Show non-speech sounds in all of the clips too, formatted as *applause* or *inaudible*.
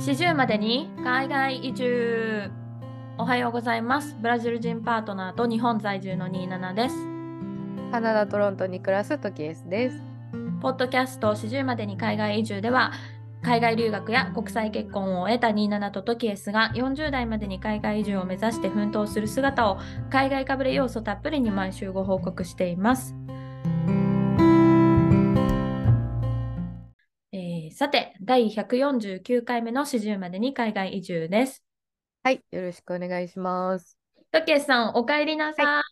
40までに海外移住おはようございますブラジル人パートナーと日本在住の27ですカナダ・トロントに暮らすトキエスです。ポッドキャスト40までに海外移住では海外留学や国際結婚を得た27とトキエスが40代までに海外移住を目指して奮闘する姿を海外かぶれ要素たっぷりに毎週ご報告しています。さて、第149回目の40までに海外移住です。はい、よろしくお願いします。トキエスさん、お帰りなさい。は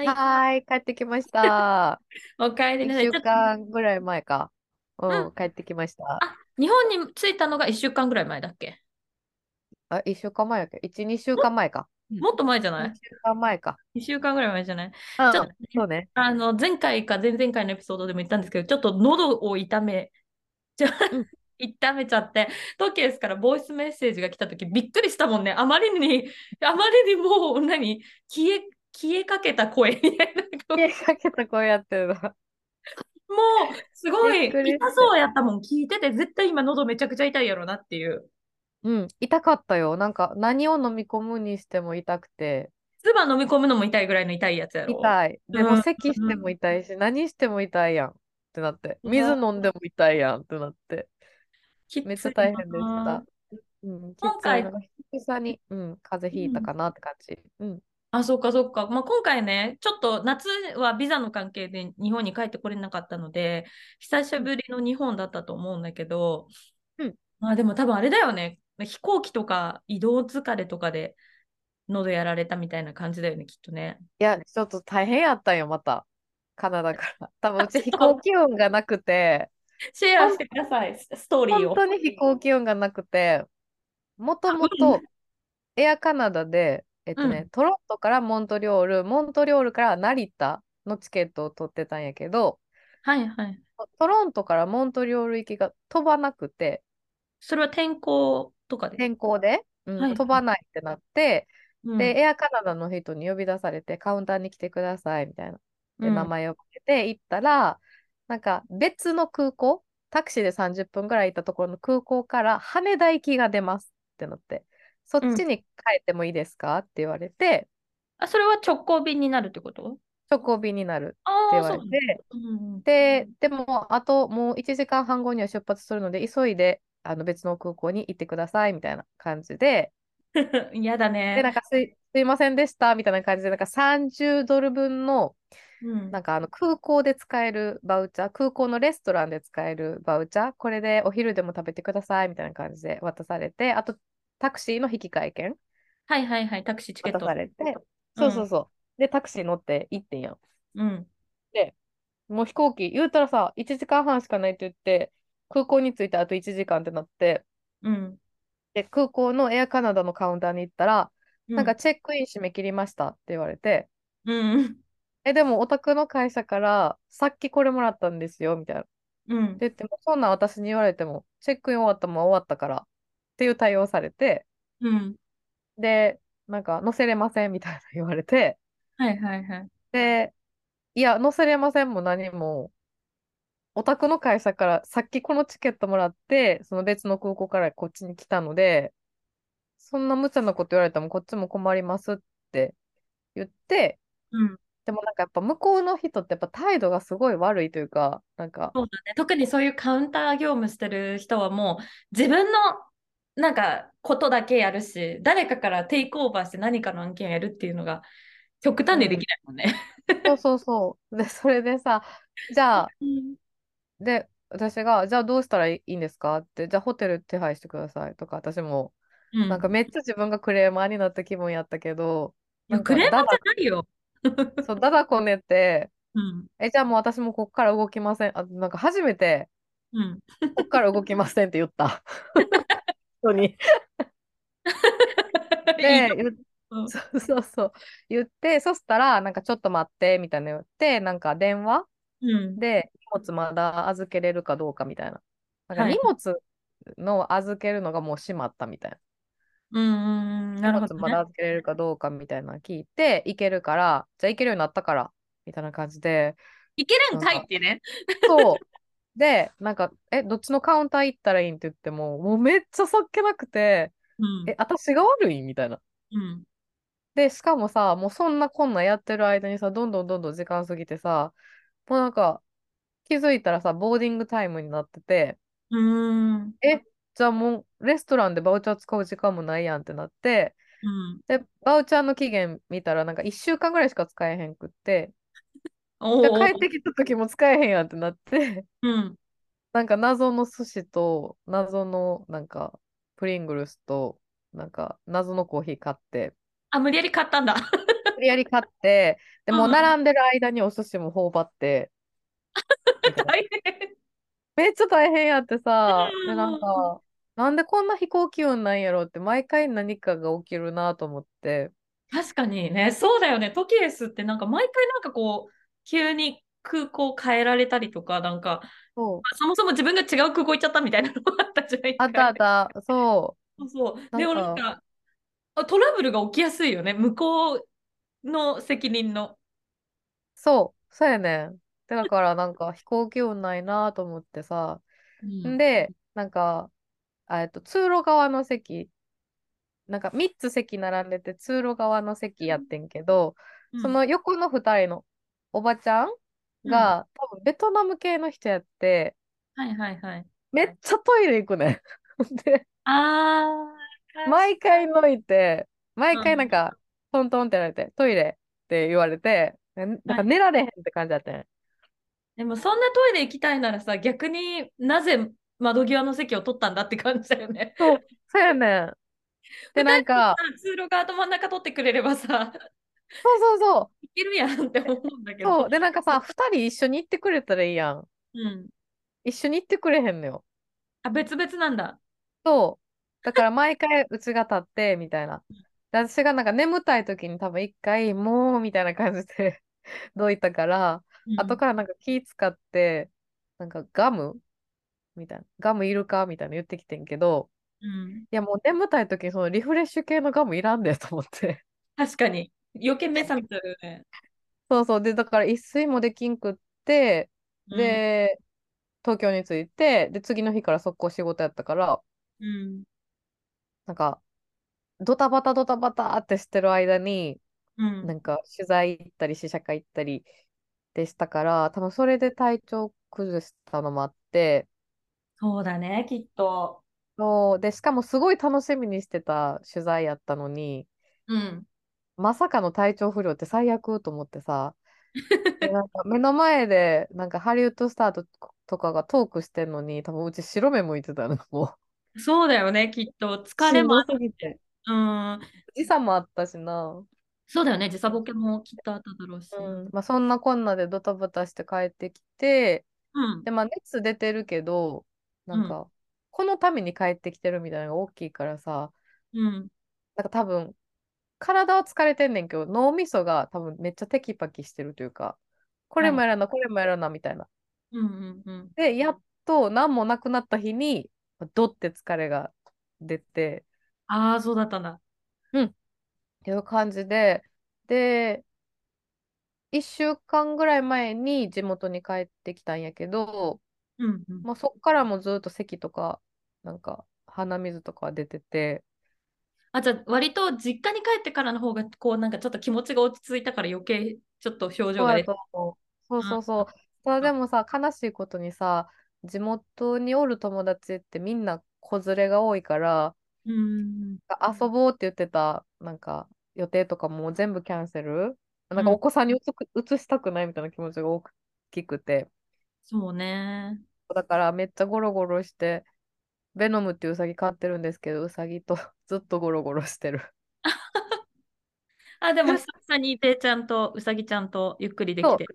ーい、帰ってきました。*laughs* お帰り一なさい。週ちょっと間ぐらい前か。ううんん、帰ってきました。あ、日本に着いたのが1週間ぐらい前だっけ？あ、一週間前やっけ？一、二週間前か。もっと前じゃない？二週間前か。?1 週間ぐらい前じゃない？うん、ちょっとそうね。あの前回か前々回のエピソードでも言ったんですけど、ちょっと喉を痛め、ちょうん痛めちゃって、トキエスからボイスメッセージが来たときびっくりしたもんね。あまりに、あまりにもう何？消え、消えかけた声みたいな。*laughs* 消えかけた声やってるな。もうすごい痛そうやったもん。聞いてて絶対今喉めちゃくちゃ痛いやろなっていう。うん、痛かったよ。なんか、何を飲み込むにしても痛くて。唾飲み込むのも痛いぐらいの痛いやつやろ。痛い。でも、うん咳しても痛いし、何しても痛いやん。ってなって。うん水飲んでも痛いやん。ってなって。めっちゃ大変でしなた。うん、き今回久々に、うん、風邪ひいたかなって感じ。うん。あ、そっかそっか。まあ、今回ね、ちょっと夏はビザの関係で日本に帰ってこれなかったので、久しぶりの日本だったと思うんだけど、うんまあでも多分あれだよね。飛行機とか移動疲れとかで喉やられたみたいな感じだよね、きっとね。いや、ちょっと大変やったんよ、また。カナダから。多分うち飛行機運がなくて、シェアしてください、スストーリーを。本当に飛行機運がなくて、もともうとエアカナダで、えっとね、うトロントからモントリオール、モントリオールから成田のチケットを取ってたんやけど、はいはい。トロントからモントリオール行きが飛ばなくて、それは天候とかで？天候で、うんはい飛ばないってなって、うんで、エアカナダの人に呼び出されて、カウンターに来てくださいみたいな。で、うん。名前をかけて行ったら、なんか別の空港、タクシーで30分ぐらい行ったところの空港から羽田行きが出ますってなって、そっちに帰ってもいいですか？って言われて、あ、それは直行便になるってこと？直行便になるあって言われて、うんで、でも、あともう1時間半後には出発するので、急いであの別の空港に行ってくださいみたいな感じで、*laughs* うん。やだで、ね。なんかすい、すいませんでしたみたいな感じで、なんか30ドル分のうんなんかあの空港で使えるバウチャー、空港のレストランで使えるバウチャー、これでお昼でも食べてくださいみたいな感じで渡されて、あとタクシーの引換券はいはいはい、タクシーチケット。渡されて、そうそうそう。で、タクシー乗って行ってんやん。うん。もう飛行機、言うたらさ、1時間半しかないって言って、空港に着いてあと1時間ってなって、うん。で、空港のエアカナダのカウンターに行ったら、うん。なんかチェックイン締め切りましたって言われて、うん。え、でもお宅の会社からさっきこれもらったんですよ、みたいな。うん。で言っても、そんなん私に言われても、チェックイン終わったもん終わったからっていう対応されて、うん。で、なんか載せれませんみたいな言われて、はいはいはい。で、いや、載せれませんも何も、お宅の会社からさっきこのチケットもらって、その別の空港からこっちに来たので、そんな無茶なこと言われてもこっちも困りますって言って、うん。でもなんかやっぱ向こうの人ってやっぱ態度がすごい悪いというか、なんか、そうだね。特にそういうカウンター業務してる人はもう自分のなんかことだけやるし、誰かからテイクオーバーして何かの案件をやるっていうのが極端にできないもんね。そうそうそう。で、それでさ、じゃあ、うん。で、私が、じゃあどうしたらいいんですかって、じゃあホテル手配してくださいとか、私も、うんなんかめっちゃ自分がクレーマーになった気分やったけど、クレーマーじゃだないよ。だ、そう、だだこねて、うん。え、じゃあもう私もこっから動きません。あ、なんか初めて、うん。こっから動きませんって言った。*laughs* 人に。*laughs* で、そうそうそう。言って、そしたら、なんかちょっと待って、みたいなの言って、なんか電話うん。で荷物まだ預けれるかどうかみたいな。なんかはい荷物の預けるのがもう閉まったみたいな。うんうんうん。なるほどねまだ。預けれるかどうかみたいなの聞いて、行けるから、じゃあ行けるようになったから、みたいな感じで、いけるんかいってね。そう。で、なんか、え、どっちのカウンター行ったらいいんって言っても、もうめっちゃそっけなくて、うんえ、私が悪いみたいな。うんで、しかもさ、もうそんなこんなやってる間にさ、どんどんどんどん時間過ぎてさ、もうなんか、気づいたらさ、ボーディングタイムになってて、うーんえ、じゃあもうレストランでバウチャー使う時間もないやんってなって、うん。で、バウチャーの期限見たらなんか1週間ぐらいしか使えへんくって、*laughs* おおじゃあ帰ってきた時も使えへんやんってなって、うん。なんか謎の寿司と謎のなんかプリングルスとなんか謎のコーヒー買って、あ無理やり買ったんだ。*laughs* 無理やり買って、でもううん。並んでる間にお寿司も頬張って、みたいな大変。めっちゃ大変やってさ、で、なんうん。か、なんでこんな飛行機運なんやろって毎回何かが起きるなと思って、確かにね。そうだよね。トキエスってなんか毎回なんかこう急に空港変えられたりとかなんかそう、そもそも自分が違う空港行っちゃったみたいなのがあったじゃないあったあった、そそうそう。なんか。でもなんか、あトラブルが起きやすいよね。向こうの責任の。う、そう、そうやね。だからなんか飛行機運ないなと思ってさ、うん。んで、なんか、あえっと、通路側の席、なんか3つ席並んでて通路側の席やってんけど、うんその横の2人のおばちゃんが、多分ベトナム系の人やって、はいはいはい。めっちゃトイレ行くねん。*laughs* で、あー、毎回のいて、毎うん回なんか、トントンってやられて、トイレって言われて、ななんか寝られへんって感じだったね。でもそんなトイレ行きたいならさ、逆になぜ窓際の席を取ったんだって感じだよね。そう、そうやねん。で、なんか、通路側と真ん中取ってくれればさ、そうそうそいけるやんって思うんだけう、ど。そう、で、なんかさ、二人一緒に行ってくれたらいいやん。うん。一緒に行ってくれへんのよ。あ、別々なんだ。そう。だから毎回うちが立って、みたいな。で私がなんか眠たい時に多分一回、もう、みたいな感じで *laughs* どいたから、うん後からなんか気使って、なんかガムみたいな。ガムいるかみたいな言ってきてんけど、うん、いやもう眠たい時にそのリフレッシュ系のガムいらんでと思って。確かに。余計目覚めちゃうよね。そうそう。で、だから一睡もできんくって、で、東京に着いて、で、次の日から速攻仕事やったから、うん。なんか、ドタバタドタバタってしてる間に、うん。なんか取材行ったり試写会行ったりでしたから、多分それで体調崩したのもあって、そうだね、きっと。そう、で、しかもすごい楽しみにしてた取材やったのに、うん。まさかの体調不良って最悪と思ってさ、*laughs* でなんか目の前でなんかハリウッドスターととかがトークしてんのに、多分うち白目向いてたの、もそうだよね、きっと。う。疲れもあしんどすぎて。うん。時差もあったしな。そうだよね、時差ボケもきっとあっただろうし。うん。まあそんなこんなでドタバタして帰ってきて、うんで、まあ熱出てるけど、なんか、このために帰ってきてるみたいなのが大きいからさ、うん。なんか多分、体は疲れてんねんけど、脳みそが多分めっちゃテキパキしてるというか、これもやらな、これもやらなみたいな。うんうんうん。で、やっと何もなくなった日に、ドって疲れが出て、ああ、そうだったんだ。っていう感じで、で、1週間ぐらい前に地元に帰ってきたんやけど、うんうん。まあ、そっからもずっと咳とか、なんか鼻水とか出てて、あ、じゃあ、割と実家に帰ってからの方が、こう、なんかちょっと気持ちが落ち着いたから余計ちょっと表情が出て。そうそうそう。ただでもさ、悲しいことにさ、地元におる友達ってみんな子連れが多いから、うん。遊ぼうって言ってた、なんか予定とかも全部キャンセル？なんかうんお子さんにうつく移したくないみたいな気持ちが大きくて。そうね。だからめっちゃゴロゴロして、ベノムっていうウサギ飼ってるんですけど、ウサギとずっとゴロゴロしてる。*laughs* あ、でも久々にてちゃんとうさぎちゃんとゆっくりできて。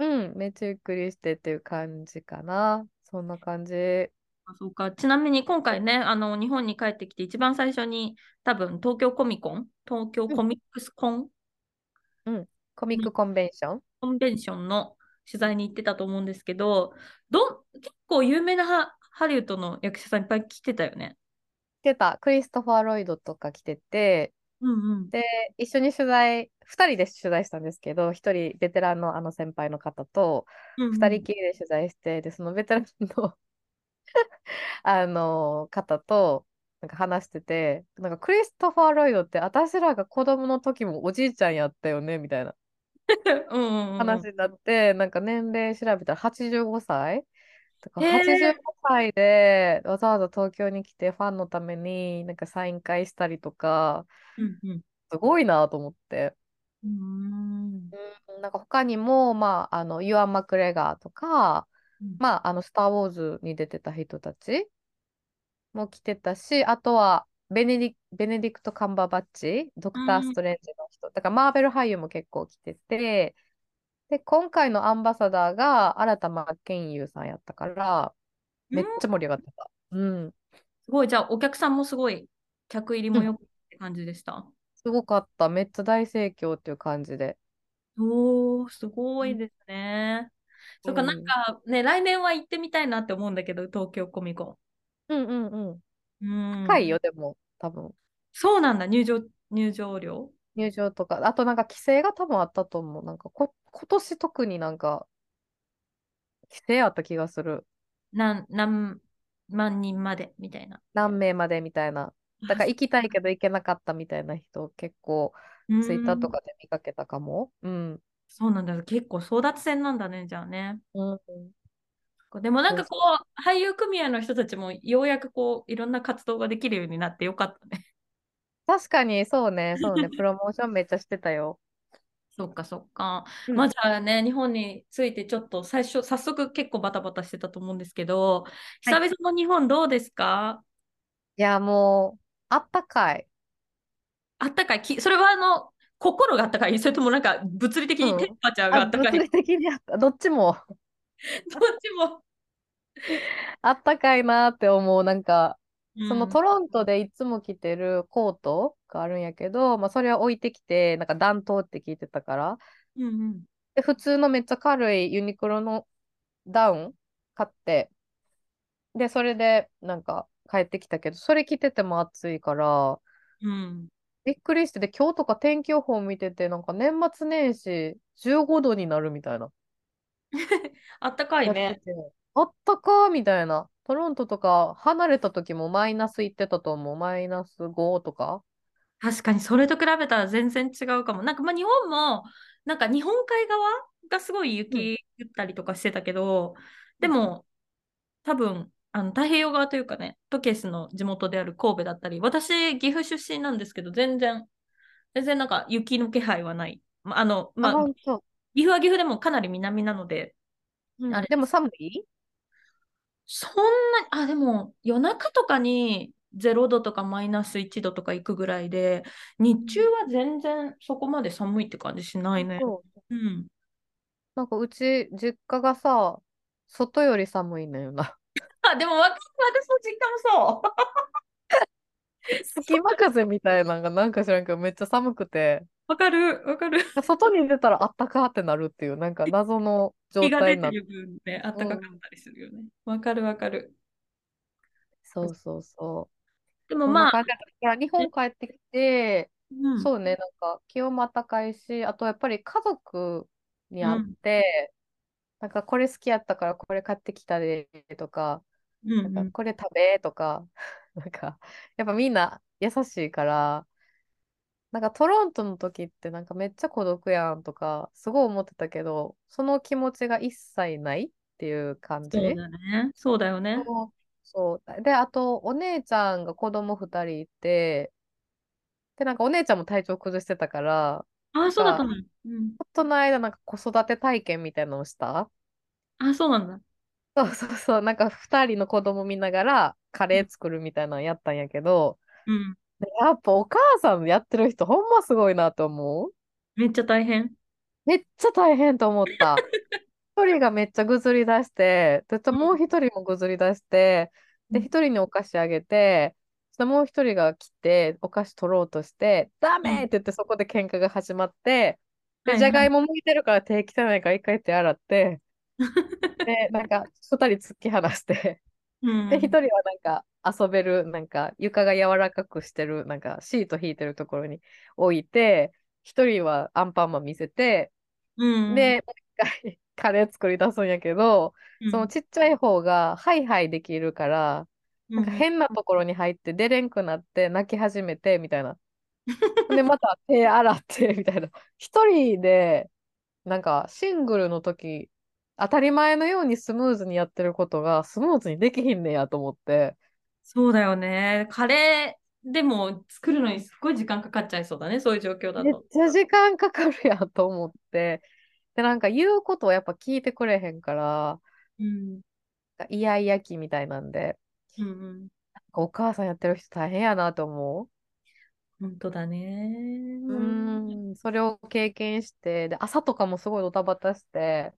うん、めっちゃゆっくりしてっていう感じかな。そんな感じ。あそうか。ちなみに今回ね、あの、日本に帰ってきて一番最初に多分東京コミコン、東京コミックスコン、コミックコンベンション？コンベンションの取材に行ってたと思うんですけど、ど結構有名なハハリウッドの役者さんいっぱい来てたよね。来てた。クリストファー・ロイドとか来てて、うんうん。で、一緒に取材、二人で取材したんですけど、一人ベテランのあの先輩の方と、うん二人きりで取材して、で、そのベテランの *laughs* あの方と、なんか話してて、なんかクリストファー・ロイドって私らが子供の時もおじいちゃんやったよねみたいな *laughs* うんうんうん話になって、なんか年齢調べたら85歳とかへー85歳でわざわざ東京に来てファンのためになんかサイン会したりとか、うんうん。すごいなと思って。うーんうんなんか他にも、まあ、あの、ユアン・マクレガーとか、うんまあ、あの、スター・ウォーズに出てた人たちも来てたし、あとは、ベネディ、ベネディクト・カンバーバッチ、ドクター・ストレンジの人、だからマーベル俳優も結構来てて、で、今回のアンバサダーが新田真剣佑さんやったから、めっちゃ盛り上がってた。うん。すごい、じゃあお客さんもすごい、客入りもよくって感じでした？すごかった。めっちゃ大盛況っていう感じで。おー、すごいですね。そっか、うんなんかね、来年は行ってみたいなって思うんだけど、東京コミコうんうんうん。ン。うん。高いよ、でも、多分。そうなんだ、入場、入場料。入場とか、あとなんか規制が多分あったと思う。なんかこ、今年特になんか、規制あった気がする。何、何万人まで？みたいな。何名までみたいな。だから行きたいけど行けなかったみたいな人結構うんツイッターとかで見かけたかも。うん。そうなんだ、結構争奪戦なんだね、じゃあね。うん。でもなんかこう、俳優組合の人たちもようやくこう、いろんな活動ができるようになってよかったね。確かにそうね、そうね、*laughs* プロモーションめっちゃしてたよ。そっかそっか。うんまあじゃあね、日本についてちょっと最初、早速結構バタバタしてたと思うんですけど、久々の日本どうですか、いや、もう、あったかい。あったかいき、それはあの、心があったかいそれともなんか物理的にうんテンパチャーがああ、ったかい、物理的にあった。どっちも *laughs* どっちも。あったかいなって思う。なんか、そのうんトロントでいつも着てるコートがあるんやけど、まあ、それは置いてきて、なんか暖冬って聞いてたから、うんうんで、普通のめっちゃ軽いユニクロのダウン買って、で、それでなんか帰ってきたけど、それ着てても暑いから、うん。びっくりして、で、今日とか天気予報見てて、なんか年末年始15度になるみたいな。*laughs* あったかいね。て、あったかーみたいな。トロントとか離れた時もマイナス行ってたと思う。マイナス5とか。確かにそれと比べたら全然違うかも。なんかまあ日本も、なんか日本海側がすごい雪降ったりとかしてたけど、でも多分あの太平洋側というかね、トケスの地元である神戸だったり、私岐阜出身なんですけど、全然、全然なんか雪の気配はない。まああの、まあ。岐阜は岐阜でもかなり南なので、あれでも寒い？そんなに、あ、でも夜中とかに0度とかマイナス1度とか行くぐらいで、日中は全然そこまで寒いって感じしないね。そう。うん。なんかうち、実家がさ、外より寒いのよな。あ、でもわかる私の実家もそう。*laughs* 隙間風みたいなのがなんか知らんけどめっちゃ寒くて、わかる、わかる。外に出たらあったかってなるっていう、なんか謎の状日が出て。てる分ね、暖かかったりするよね。わかるわかる。そうそうそう。でもまあ、日本帰ってきて、うん、そうね、なんか気温も暖かいし、あとやっぱり家族に会って、なんかこれ好きやったからこれ買ってきたでとか、うんうんなんかこれ食べとか、*laughs* なんかやっぱみんな優しいから、なんかトロントの時ってなんかめっちゃ孤独やんとかすごい思ってたけど、その気持ちが一切ないっていう感じ。そうだね。そうだよね。そう。で、あと、お姉ちゃんが子供二人いて、で、なんかお姉ちゃんも体調崩してたから、あ、そうだったの。うん。ちょっとの間なんか子育て体験みたいなのをした？あ、そうなんだ。そうそうそう、なんか二人の子供見ながらカレー作るみたいなのやったんやけど、うん。でやっぱお母さんやってる人ほんますごいなと思う？めっちゃ大変。めっちゃ大変と思った。*laughs* 一人がめっちゃぐずり出して、で、もう一人もぐずり出して、で、うん一人にお菓子あげて、もう一人が来て、お菓子取ろうとして、ダメって言ってそこで喧嘩が始まって、で、じゃがいも剥いてるから手汚いから一回手洗って、*laughs* で、なんか二人突き放して、うんで、一人はなんか遊べる、なんか床が柔らかくしてる、なんかシート引いてるところに置いて、一人はアンパンマン見せて、うん。で、もう一回カレー作り出すんやけど、うん、そのちっちゃい方がハイハイできるから、なんか変なところに入って出れんくなって泣き始めてみたいな。*laughs* で、また手洗ってみたいな。一人で、なんかシングルの時、当たり前のようにスムーズにやってることがスムーズにできひんねやと思って。そうだよね。カレーでも作るのにすっごい時間かかっちゃいそうだね。そういう状況だめっと。ちゃ時間かかるやんと思って。で、なんか言うことをやっぱ聞いてくれへんから、うん。イヤイヤ期みたいなんで、うんうん。お母さんやってる人大変やなと思う。本当だね。うーん、それを経験して、で、朝とかもすごいドタバタして、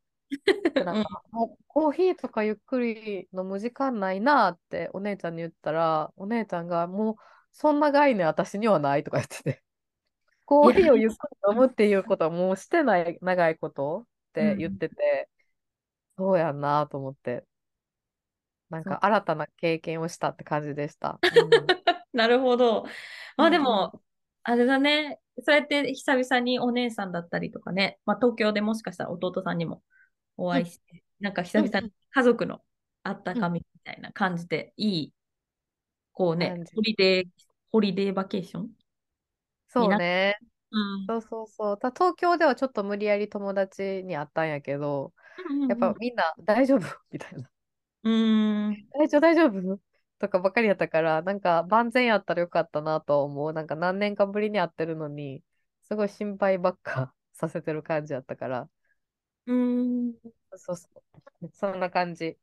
で *laughs* なんか、もうコーヒーとかゆっくり飲む時間ないなってお姉ちゃんに言ったら、お姉ちゃんがもうそんな概念私にはないとか言ってて、*laughs* コーヒーをゆっくり飲むっていうことはもうしてない長いことって言ってて、そうやんなと思って、なんか新たな経験をしたって感じでした。うん。*laughs* なるほど。まあでうん。も、あれだね。そうやって久々にお姉さんだったりとかね、まあ東京でもしかしたら弟さんにもお会いして、なんか久々に家族のあったかみみたいな感じで、いい、こうねホリデー、ホリデーバケーションそうね。うん。そうそうそう。た東京ではちょっと無理やり友達に会ったんやけど、やっぱみんな大丈夫？*laughs* みたいな。うん。大丈夫、大丈夫？とかばかりやったから、なんか万全やったらよかったなと思う。なんか何年かぶりに会ってるのに、すごい心配ばっかさせてる感じやったから。うん。そうそう。そんな感じ。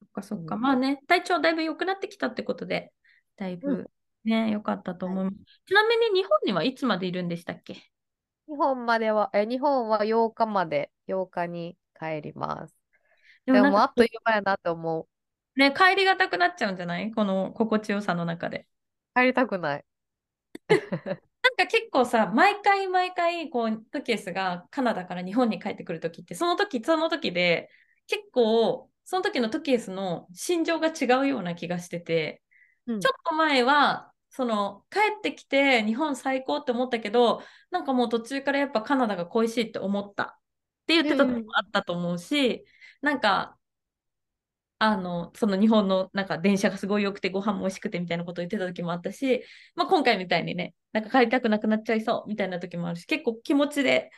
そっかそっか。うんまあね、体調だいぶ良くなってきたってことで、だいぶね、良かったと思います。ちなみに日本にはいつまでいるんでしたっけ？日本までは、え、日本は8日まで、8日に帰ります。ででももうあっという間やなって思う。ね、帰りがたくなっちゃうんじゃない？この心地よさの中で。帰りたくない。*laughs* か結構さ、毎回毎回、こう、トキエスがカナダから日本に帰ってくるときって、その時その時で、結構、その時のトキエスの心情が違うような気がしてて、うん。ちょっと前は、その、帰ってきて日本最高って思ったけど、なんかもう途中からやっぱカナダが恋しいって思ったって言ってた時もあったと思うし、なんか、あの、その日本のなんか電車がすごい良くてご飯も美味しくてみたいなことを言ってた時もあったし、まあ今回みたいにね、なんか帰りたくなくなっちゃいそうみたいな時もあるし、結構気持ちで、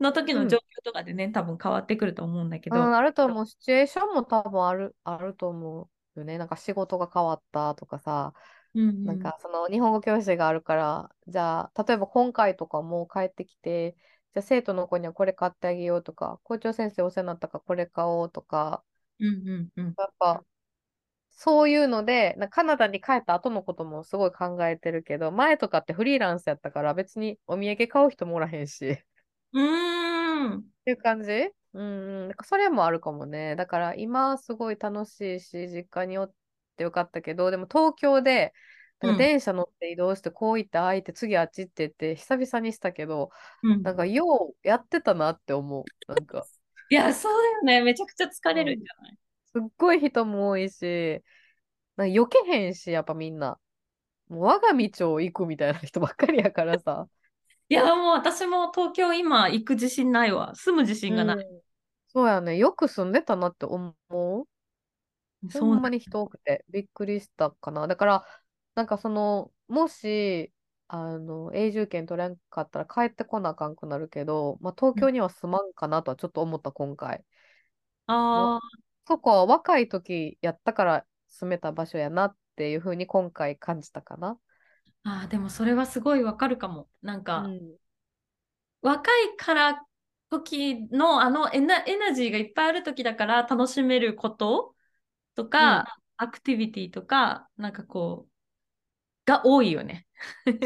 の時の状況とかでね、多分変わってくると思うんだけど、うん、あると思う。シチュエーションも多分ある、あると思うよね。なんか仕事が変わったとかさ、うんうんなんかその日本語教室があるから、じゃあ、例えば今回とかも帰ってきて、じゃあ生徒の子にはこれ買ってあげようとか、校長先生お世話になったからこれ買おうとか、うんうんうん。やっぱ、そういうので、なカナダに帰った後のこともすごい考えてるけど、前とかってフリーランスやったから別にお土産買う人もおらへんし。うーん。っていう感じ？うんうん。なんかそれもあるかもね。だから今すごい楽しいし、実家におってよかったけど、でも東京で、なんうんか電車乗って移動して、こう行って、ああ行って、次あっち行ってって、久々にしたけど、うんなんかようやってたなって思う。なんか、いや、そうだよね。めちゃくちゃ疲れるんじゃないすっごい人も多いし、なんか避けへんし、やっぱみんな。もう我が道を行くみたいな人ばっかりやからさ。*laughs* いや、もう私も東京今行く自信ないわ。住む自信がない。うんそうやね。よく住んでたなって思う。そほんまなに人多くてびっくりしたかな。だから、なんかその、もし、あの、永住権取れんかったら帰ってこなあかんくなるけど、まあ、東京には住まんかなとはちょっと思った、今回。あそこは若い時やったから住めた場所やなっていうふうに今回感じたかな。ーあー、でもそれはすごいわかるかも。なんうか、ん。若いから時のあのエナ、エナジーがいっぱいある時だから楽しめることとか、アクティビティとか、なんかこう、が多いよね。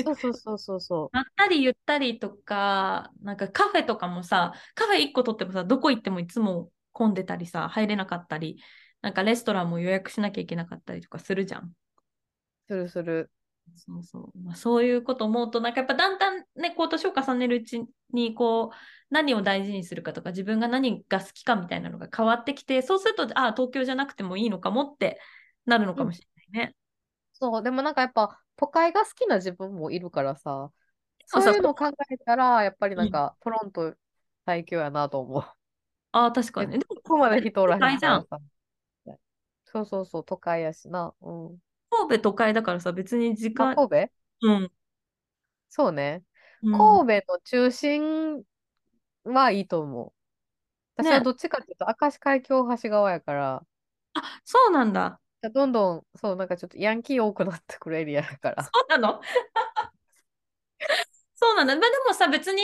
そうそうそうそうそまったりゆったりとか、なんかカフェとかもさ、カフェ1個取ってもさ、どこ行ってもいつも混んでたりさ、入れなかったり、なんかレストランも予約しなきゃいけなかったりとかするじゃん。う。するする。そうそう。まあ、そういうこと思うと、なんかやっぱだんだんね、こう年を重ねるうちに、こう、何を大事にするかとか、自分が何が好きかみたいなのが変わってきて、そうすると、ああ、東京じゃなくてもいいのかもってなるのかもしれないね。そう、でもなんかやっぱ都会が好きな自分もいるからさ、そういうのを考えたら、やっぱりうん、なんかトロント最強やなと思う。ああ、確かえ、に。でここまでも、人おらへん。んからさ。そうそうそう、都会やしな。うん。神戸都会だからさ、別に時あ、間、神戸？うん、そうね。うん。神戸の中心はいいと思う。私はね。どっちかっていうと、明石海峡大橋側やから、あ、そうなんだ。どんどん、そう、なんかちょっとヤンキー多くなってくるエリアやかそら。うなの？*laughs* そうなんだ。まあでもさ、別に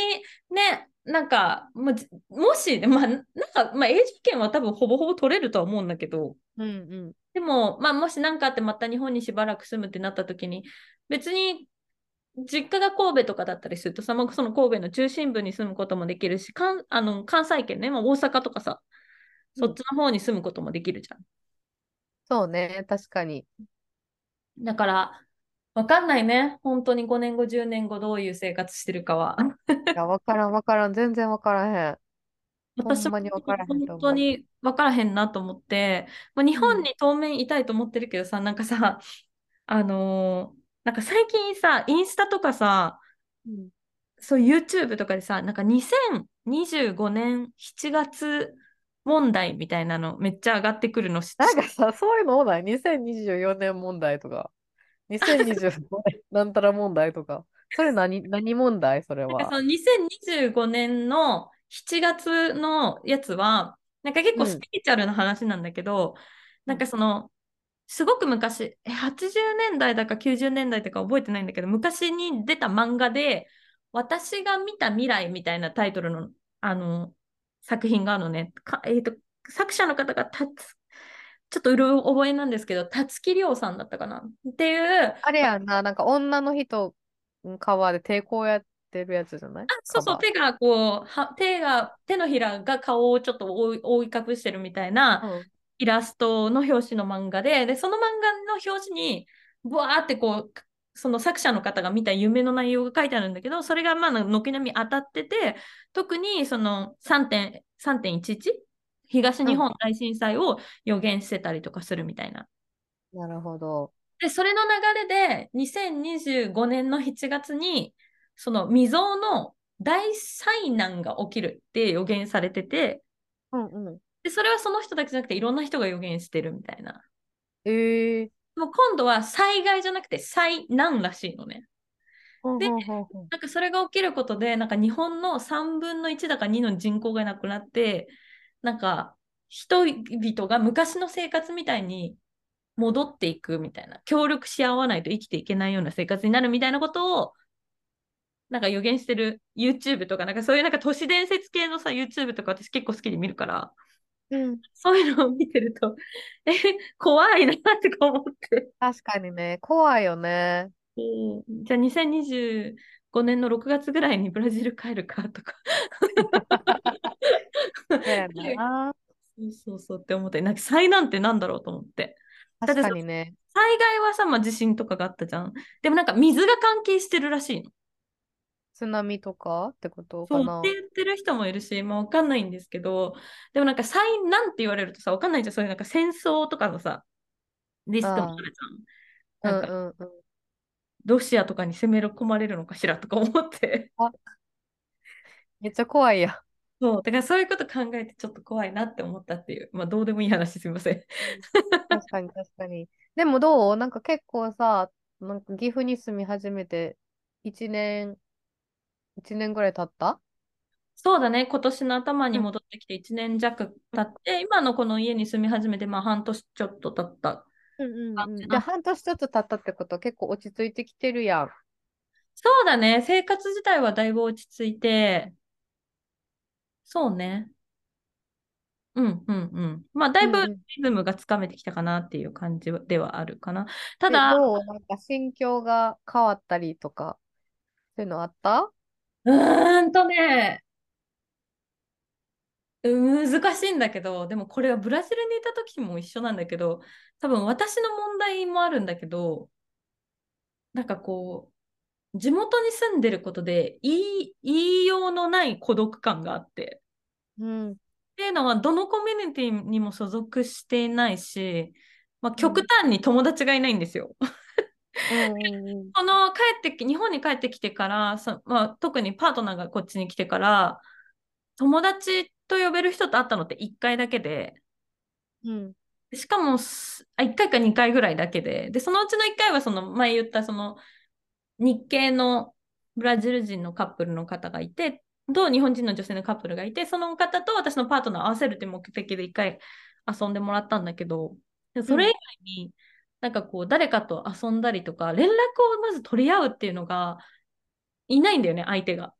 ね、なんか、まあ、じもし、まあ、なんか、まあ、永住権は多分ほぼほぼ取れるとは思うんだけど、うんうん。でも、まあ、もし何かあってまた日本にしばらく住むってなった時に、別に実家が神戸とかだったりするとさ、まあ、その神戸の中心部に住むこともできるし、関あの関西圏ね、まあ、大阪とかさ、うん。そっちの方に住むこともできるじゃん。そうね、確かに。いだから、わかんないね。本当に5年後、10年後どういう生活してるかは。や、わからん、わからん、全然わからへん。ほ私も本当に分からへんなと思って、まあ、日う。うん。本に当面いたいと思ってるけどさ、なんかさ、あのーなんか最近さ、インスタとかさ、うん。そう YouTube とかでさ、なんか2025年7月問題みたいなのめっちゃ上がってくるのし、しなんかさ、そういうのない ?2024 年問題とか、2025年なんたら問題とか。それ何、何問題？それは。その2025年の7月のやつは、なんか結構スうん。ピリチュアルな話なんだけど、なんうん。かその、すごく昔、え80年代だか90年代とか覚えてないんだけど、昔に出た漫画で、私が見た未来みたいなタイトルの、あの、作品があるのね。かえーと、作者の方がたつ、ちょっとうる覚えなんですけど、辰木亮さんだったかなっていう、あれやんな、なんか女の人、うんカバーで抵抗やってるやつじゃない？そうそう、手がこう、は手が、手のひらが顔をちょっと覆い覆い隠してるみたいなー。うん。イラストの表紙の漫画で、で、その漫画の表紙に、ブワーってこう、その作者の方が見た夢の内容が書いてあるんだけど、それがまあ軒並み当たってて、特にその 3.、3.11東うん。日本大震災を予言してたりとかするみたいな。なるほど。で、それの流れで2025年の7月に、その未曾有の大災難が起きるって予言されてて、うんうん。で、それはその人だけじゃなくていろんな人が予言してるみたいな。ええー。でも今度は災害じゃなくて災難らしいのね。で。なんかそれが起きることで、なんか日本の3分の1だか2の人口がなくなって、なんか人々が昔の生活みたいに戻っていくみたいな、協力し合わないと生きていけないような生活になるみたいなことを、なんか予言してる YouTube とか、なんかそういうなんか都市伝説系のさ、YouTube とか私結構好きで見るから、うん。そういうのを見てると、*laughs* え、怖いなって思って。確かにね、怖いよね。うんじゃあ2025年の6月ぐらいにブラジル帰るかとか。そう。そうそうって思って、なんか災難ってなんだろうと思って。確かにね。災害はさ、まあ、地震とかがあったじゃん。でもなんか水が関係してるらしいの。津波とかってことかそうってな。言ってる人もいるし、まあ、わかんないんですけど、でもなんか災難って言われるとさ、わかんないじゃん。そういうなんか戦争とかのさ、リスクもああるじゃん。なんか、んうんうん。ロシアとかに攻め込まれるのかしらとか思って。あ、めっちゃ怖いや。そう、だからそういうこと考えてちょっと怖いなって思ったっていう、まあどうでもいい話すみません確かに確かに。でもどう？なんか結構さ、なんか岐阜に住み始めて1年、一年ぐらい経った？そうだね、今年の頭にうん戻ってきて1年弱経って、今のこの家に住み始めて、まあ半年ちょっと経ったうんうんうん。じゃあ。半年ちょっと経ったってこと？は結構落ち着いてきてるやん。そうだね、生活自体はだいぶ落ち着いて、そうね。うんうんうん。まあだいぶうんうん。リズムがつかめてきたかなっていう感じではあるかな。たえ、だ、なんか心境が変わったりとか、そういうのあった？うーんとね、難しいんだけど、でもこれはブラジルにいた時も一緒なんだけど、多分私の問題もあるんだけど、なんかこう、地元に住んでることで言い、言いようのない孤独感があって、うん。っていうのはどのコミュニティにも所属していないし、まあ、極うん。端に友達がいないんですよ。うんうんうん。この帰ってき、日本に帰ってきてから、そまあ、特にパートナーがこっちに来てから、友達と呼べる人と会ったのって1回だけで、うん。しかもすあ1回か2回ぐらいだけで、で、そのうちの1回はその前言ったその日系のブラジル人のカップルの方がいて、と日本人の女性のカップルがいて、その方と私のパートナーを合わせるって目的で1回遊んでもらったんだけど、でそれ以外に、なんかこう誰かと遊んだりとか、連絡をまず取り合うっていうのがいないんだよね、相手が。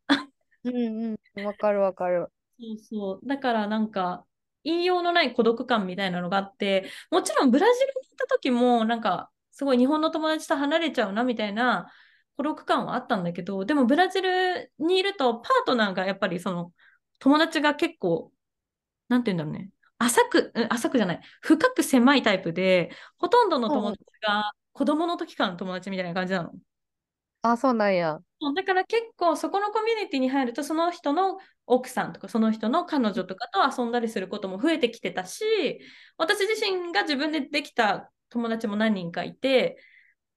うんうん。わかるわかる。そうそう。だからなんか、言いようのない孤独感みたいなのがあって、もちろんブラジルに行った時も、なんか、すごい日本の友達と離れちゃうなみたいな孤独感はあったんだけど、でもブラジルにいると、パートナーがやっぱりその、友達が結構、なんて言うんだろうね。浅く、うん浅くじゃない。深く狭いタイプで、ほとんどの友達が子供の時からの友達みたいな感じなの。あ、そうなんや。だから結構そこのコミュニティに入るとその人の奥さんとかその人の彼女とかと遊んだりすることも増えてきてたし私自身が自分でできた友達も何人かいて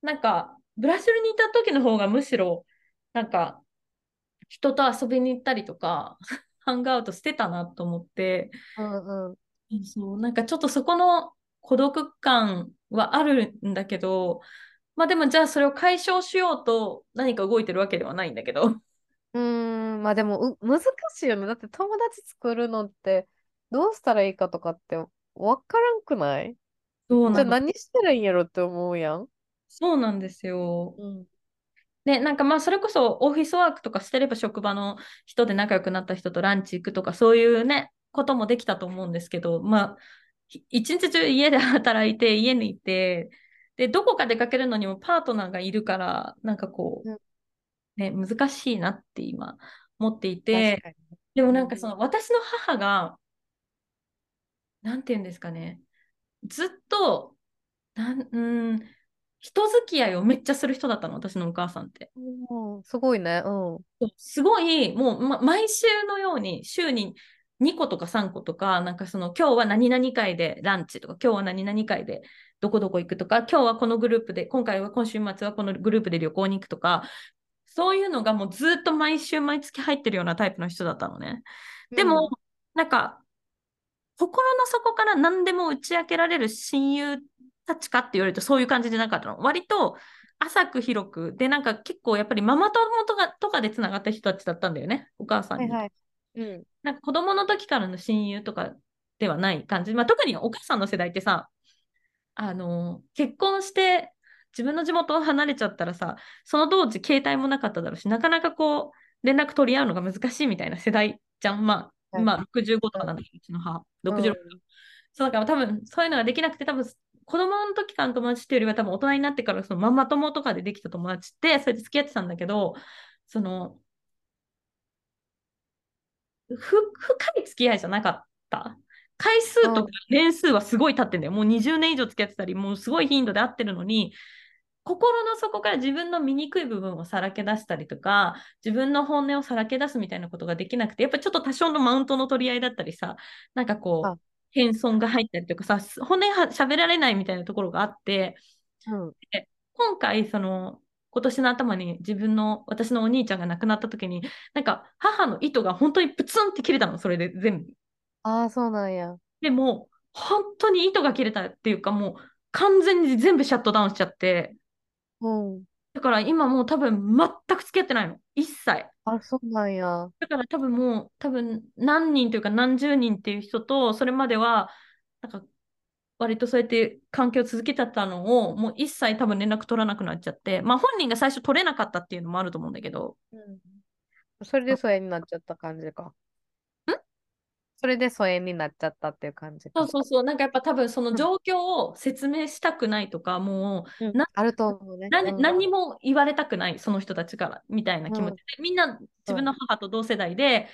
なんかブラジルにいた時の方がむしろなんか人と遊びに行ったりとか *laughs* ハングアウトしてたなと思ってうんうん。そうなんかちょっとそこの孤独感はあるんだけどまあでもじゃあそれを解消しようと何か動いてるわけではないんだけど。*laughs* うーん、まあでもう難しいよね。だって友達作るのってどうしたらいいかとかってわからんくない？じゃあそうなの何したらいいんやろって思うやん。そうなんですよ。うん。で、なんかまあそれこそオフィスワークとかしてれば職場の人で仲良くなった人とランチ行くとかそういうね、こともできたと思うんですけど、まあ、ひ一日中家で働いて *laughs* 家にいて、で、どこか出かけるのにもパートナーがいるから、なんかこうね、難しいなって今思ってい確て。でもなんかその私の母が、なんて言うんですかね、ずっと、なん、うん、人付き合いをめっちゃする人だったの、私のお母さんって。うん、すごいね。うん。すごい、もう、ま、毎週のように、週に2個とか3個とか、なんかその、今日は何々会でランチとか、今日は何々会でどこどこ行くとか、今日はこのグループで、今回は今週末はこのグループで旅行に行くとか、そういうのがもうずっと毎週毎月入ってるようなタイプの人だったのね。でも、なんか、心の底から何でも打ち明けられる親友たちかって言われるとそういう感じでなかったの。割と浅く広く、で、なんか結構やっぱりママ友とかとかでつながった人たちだったんだよね、お母さんに。はいはい。うん。なんか子供の時からの親友とかではない感じ。まあ、特にお母さんの世代ってさ、あの、結婚して自分の地元を離れちゃったらさ、その当時携帯もなかっただろうし、なかなかこう、連絡取り合うのが難しいみたいな世代じゃん。まあ、はいまあ65とかなんだけど、うちの母。66。そうだから多分そういうのができなくて、多分子供の時からの友達っていうよりは多分大人になってからそのママ友とかでできた友達って、それで付き合ってたんだけど、その、ふ深い付き合いじゃなかった？回数とか年数はすごい経ってんだよ。もう20年以上付き合ってたり、もうすごい頻度で会ってるのに、心の底から自分の醜い部分をさらけ出したりとか、自分の本音をさらけ出すみたいなことができなくて、やっぱちょっと多少のマウントの取り合いだったりさ、なんかこあう、謙遜が入ったりとかさ、本音は喋られないみたいなところがあって、うん。今回、その、今年の頭に自分の、私のお兄ちゃんが亡くなった時に、なんか母の糸が本当にプツンって切れたの、それで全部。ああ、そうなんや。でも、本当に糸が切れたっていうか、もう完全に全部シャットダウンしちゃって、うん。だから今もう多分全く付き合ってないの。一切。あ、そうなんや。だから多分もう、多分何人というか何十人っていう人と、それまでは、なんか、割とそうやって関係を続けてたのを、もう一切多分連絡取らなくなっちゃって、まあ本人が最初取れなかったっていうのもあると思うんだけど、うん。それで疎遠になっちゃった感じか。それで疎遠になっちゃったっていう感じか。そうそうそう、なんかやっぱ多分その状況を説明したくないとか、もううんなあると思うね。何,、うん何にも言われたくない、その人たちから、みたいな気持ちで、みんな自分の母と同世代で、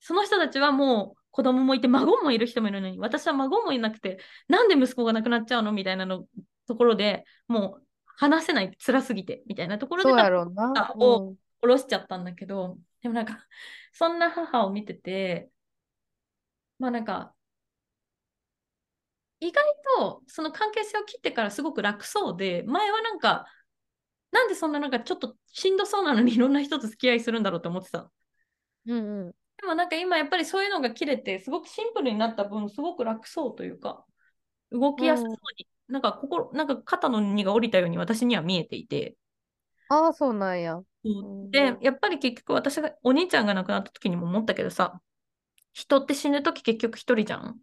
その人たちはもう子供もいて、孫もいる人もいるのに、私は孫もいなくて、なんで息子が亡くなっちゃうのみたいなのところでもう話せない、辛すぎて、みたいなところでそうやろうな。あを下ろしちゃったんだけど、でもなんか、そんな母を見てて、まあなんか、意外とその関係性を切ってからすごく楽そうで、前はなんか、なんでそんななんかちょっとしんどそうなのにいろんな人と付き合いするんだろうと思ってた。うんうん。でもなんか今やっぱりそういうのが切れて、すごくシンプルになった分、すごく楽そうというか、動きやすそうに、なんか心、なんか肩の荷が下りたように私には見えていて。ああ、そうなんや。で、やっぱり結局私が、お兄ちゃんが亡くなった時にも思ったけどさ、人って死ぬ時結局一人じゃん。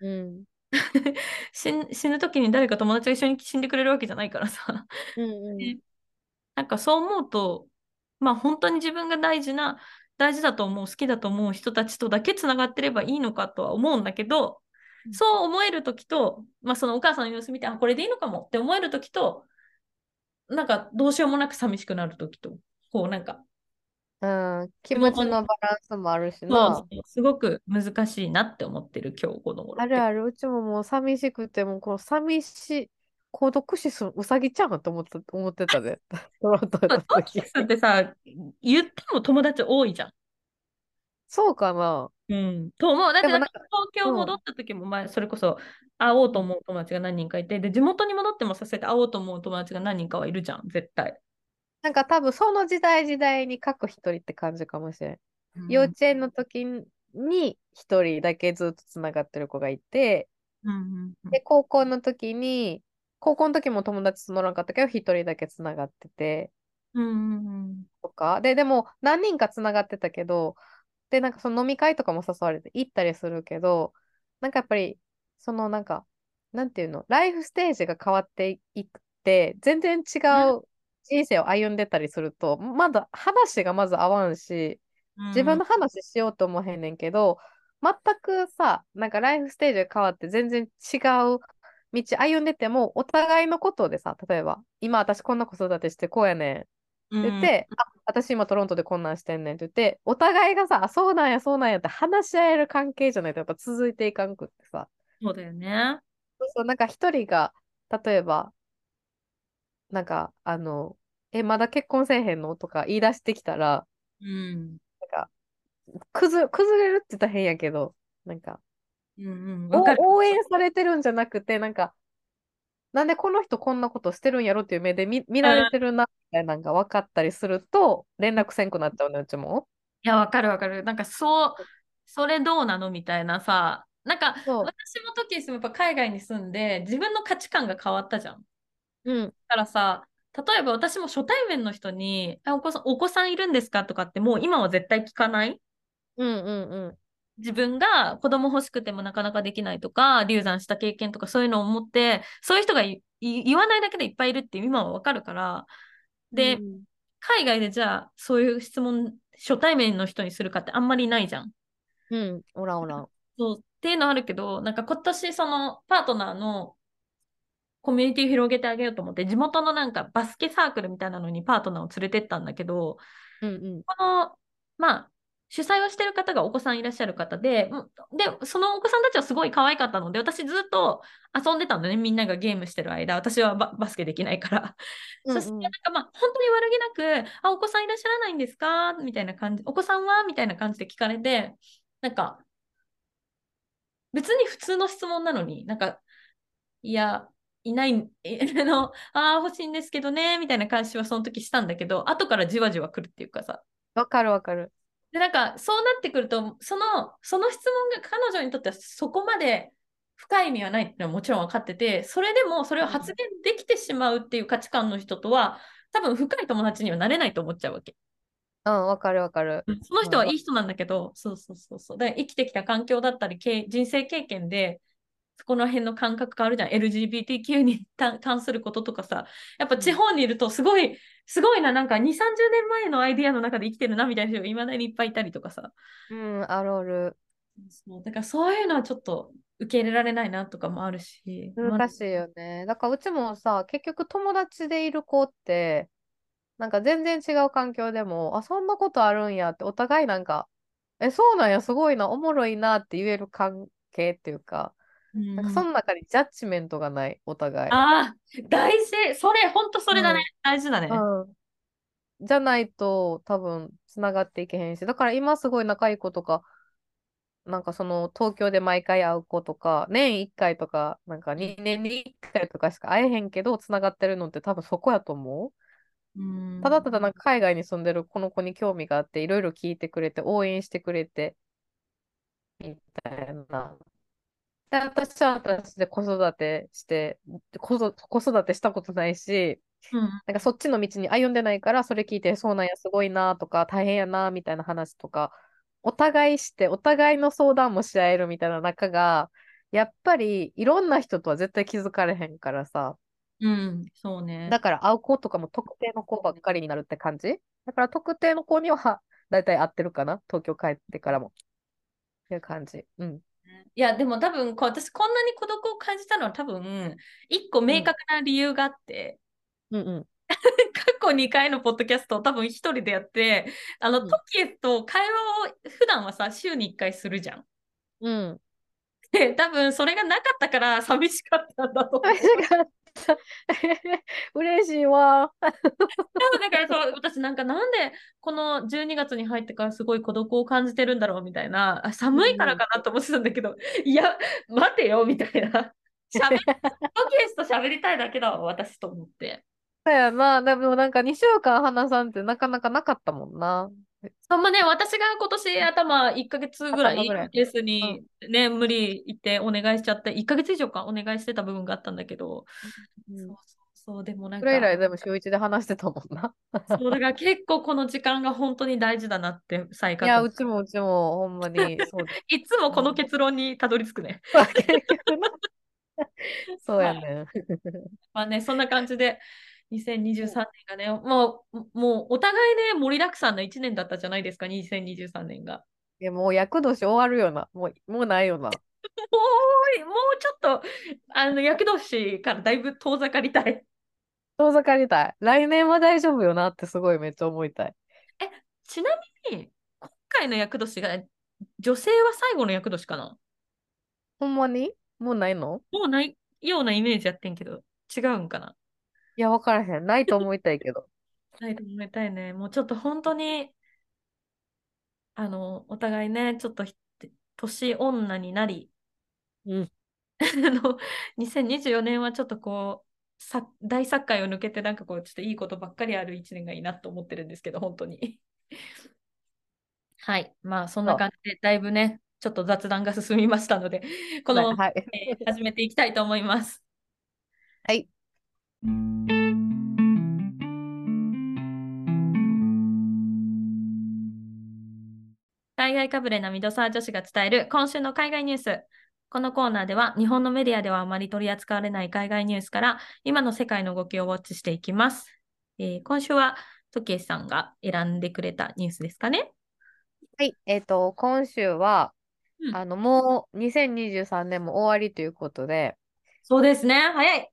うん。*laughs* 死ん死ぬ時に誰か友達が一緒に死んでくれるわけじゃないからさ。うんうん。でなんかそう思うと、まあ本当に自分が大事な、大事だと思う、好きだと思う人たちとだけつながってればいいのかとは思うんだけど、うんそう思える時と、まあそのお母さんの様子見て、あ、これでいいのかもって思える時と、なんかどうしようもなく寂しくなる時と、こうなんか、うん、気持ちのバランスもあるしそな。すごく難しいなって思ってる今日この頃。あるある、うちももう寂しくて、もうこの寂しい、孤独死するうさぎちゃんと思って *laughs* 思ってたで。*laughs* トロントのト時キスってさ、言っても友達多いじゃん。そうかな。うん。と思う。だってでもなんか東京戻った時も前、それこそ会おうと思う友達が何人かいて、で、地元に戻ってもさせて会おうと思う友達が何人かはいるじゃん、絶対。なんか多分その時代時代に各一人って感じかもしれん。幼稚園の時に一人だけずっとつながってる子がいて、うんうんうんで、高校の時に、高校の時も友達募らなかったけど、一人だけつながってて、うんうんとか。で、でも何人かつながってたけど、で、なんかその飲み会とかも誘われて行ったりするけど、なんかやっぱり、そのなんか、なんていうの、ライフステージが変わっていって、全然違う人生を歩んでたりすると、まだ話がまず合わんし、うん。自分の話しようと思わへんねんけど、全くさ、なんかライフステージが変わって全然違う道歩んでても、お互いのことでさ、例えば、今私こんな子育てしてこうやねんって言って、あ、私今トロントでこんなんしてんねんって言って、お互いがさ、あそうなんや、そうなんやって話し合える関係じゃないとやっぱ続いていかんくってさ。そうだよね。そうそう、なんか一人が、例えば、なんか、あの、え、まだ結婚せえへんのとか言い出してきたら、うん。なんか、崩崩れるって言ったら変やけど、なんか、うんうん。応援されてるんじゃなくて、なんか、なんでこの人こんなことしてるんやろっていう目で見、見られてるな、みたいなのが分かったりすると、連絡せんくなっちゃうね、うちも。いや、わかるわかる。なんかそう、それどうなのみたいなさ、なんか。私も時やっぱ海外に住んで自分の価値観が変わったじゃん。うん。だからさ、例えば私も初対面の人に、あお子さん、お子さんいるんですか？とかってもう今は絶対聞かないうんうんうん。自分が子供欲しくてもなかなかできないとか、流産した経験とかそういうのを思って、そういう人が言わないだけでいっぱいいるって今はわかるから、で、うん海外でじゃあそういう質問、初対面の人にするかってあんまりないじゃん。うん、おらんおらん。そうっていうのあるけど、なんか今年そのパートナーのコミュニティを広げてあげようと思って、地元のなんかバスケサークルみたいなのにパートナーを連れてったんだけど、うんうん。この、まあ、主催をしてる方がお子さんいらっしゃる方で、うんで、そのお子さんたちはすごい可愛かったので、私ずっと遊んでたんだね、みんながゲームしてる間、私はババスケできないから。そして、うん。うんなんかまあ、本当に悪気なく、あ、お子さんいらっしゃらないんですか？みたいな感じ、お子さんは？みたいな感じで聞かれて、なんか、別に普通の質問なのに、なんか、いや、いない、え *laughs* あの、あー欲しいんですけどね、みたいな感じはその時したんだけど、後からじわじわ来るっていうかさ、わかるわかる。で、なんか、そうなってくると、その、その質問が彼女にとってはそこまで深い意味はないっていうのはもちろん分かってて、それでもそれを発言できてしまうっていう価値観の人とは、多分深い友達にはなれないと思っちゃうわけ。うん、わかるわかる。その人はいい人なんだけど、そうそうそうそう。で、生きてきた環境だったり、人生経験で、そこの辺の感覚変わるじゃん。LGBTQ にた関することとかさ。やっぱ地方にいるとすごい、すごいな、なんか2、30年前のアイディアの中で生きてるなみたいな人がいまだにいっぱいいたりとかさ。うん、あるある。そうだからそういうのはちょっと受け入れられないなとかもあるし。難しいよね。だからうちもさ、結局友達でいる子って、なんか全然違う環境でも、あ、そんなことあるんやって、お互いなんか、え、そうなんや、すごいな、おもろいなって言える関係っていうか、うんなんかその中にジャッジメントがない、お互い。ああ、大事。それ、ほんとそれだね。大事だね。うん。じゃないと多分つながっていけへんし、だから今すごい仲いい子とか、なんかその東京で毎回会う子とか、年1回とか、なんか2年に1回とかしか会えへんけど、つながってるのって多分そこやと思うんただただなんか海外に住んでるこの子に興味があって、いろいろ聞いてくれて、応援してくれて、みたいな。で、私は私で子育てして、子育子育てしたことないし、うんなんかそっちの道に歩んでないから、それ聞いて、そうなんや、すごいなとか、大変やなみたいな話とか、お互いして、お互いの相談もし合えるみたいな中が、やっぱりいろんな人とは絶対気づかれへんからさ、うん、そうね。だから会う子とかも特定の子ばっかりになるって感じ？だから特定の子には大体会ってるかな？東京帰ってからも。っていう感じ。うん。いや、でも多分こう、私こんなに孤独を感じたのは多分、一個明確な理由があって、うんうん。*laughs* 過去2回のポッドキャストを多分一人でやって、あの、うんトキエと会話を普段はさ、週に1回するじゃん。うん。で、多分それがなかったから寂しかったんだと思う。嬉しかった。嬉しいわ。だからそう、私なんかなんでこの12月に入ってからすごい孤独を感じてるんだろうみたいな、あ寒いからかなと思ってたんだけど、いや、待てよみたいな。しゃべトキエスと喋りたいだけだわ、私と思って。そうやな。でもなんか2週間話さんってなかなかなかったもんな。そんまね、私が今年頭1ヶ月ぐらいケースにね、無理言ってお願いしちゃって、1ヶ月以上かお願いしてた部分があったんだけど、うん。そうそうそう、でもなんそれ以来か、でも週一で話してたもんな。*laughs* そうだから結構この時間が本当に大事だなって再いや、確認うちもうちもほんまにそう。で *laughs* いつもこの結論にたどり着くね。*laughs* そうやねん。まあね、そんな感じで、2023年がね、もう、もうお互いね、盛りだくさんな1年だったじゃないですか、2023年が。いや、もう厄年終わるよな。もう、もうないよな。*laughs* もう、もうちょっと、あの、厄年からだいぶ遠ざかりたい。遠ざかりたい。来年は大丈夫よなってすごいめっちゃ思いたい。ちなみに、今回の厄年が、女性は最後の厄年かな？ほんまに？もうないの？もうないようなイメージやってんけど、違うんかな？いや、わからへん。ないと思いたいけど。*laughs* ないと思いたいね。もうちょっと本当に、あの、お互いね、ちょっとひ年女になり、うん。*laughs* あの、2024年はちょっとこう、さ大作界を抜けて、なんかこう、ちょっといいことばっかりある一年がいいなと思ってるんですけど、本当に。はい。まあ、そんな感じで、だいぶね、ちょっと雑談が進みましたので、この、はい。えー始めていきたいと思います。はい。海外かぶれなミドサー女子が伝える今週の海外ニュース。このコーナーでは日本のメディアではあまり取り扱われない海外ニュースから今の世界の動きをウォッチしていきます。えー今週はトキエさんが選んでくれたニュースですかね？はい。えっと、今週は、うんあの、もう2023年も終わりということで、そうですね。早い。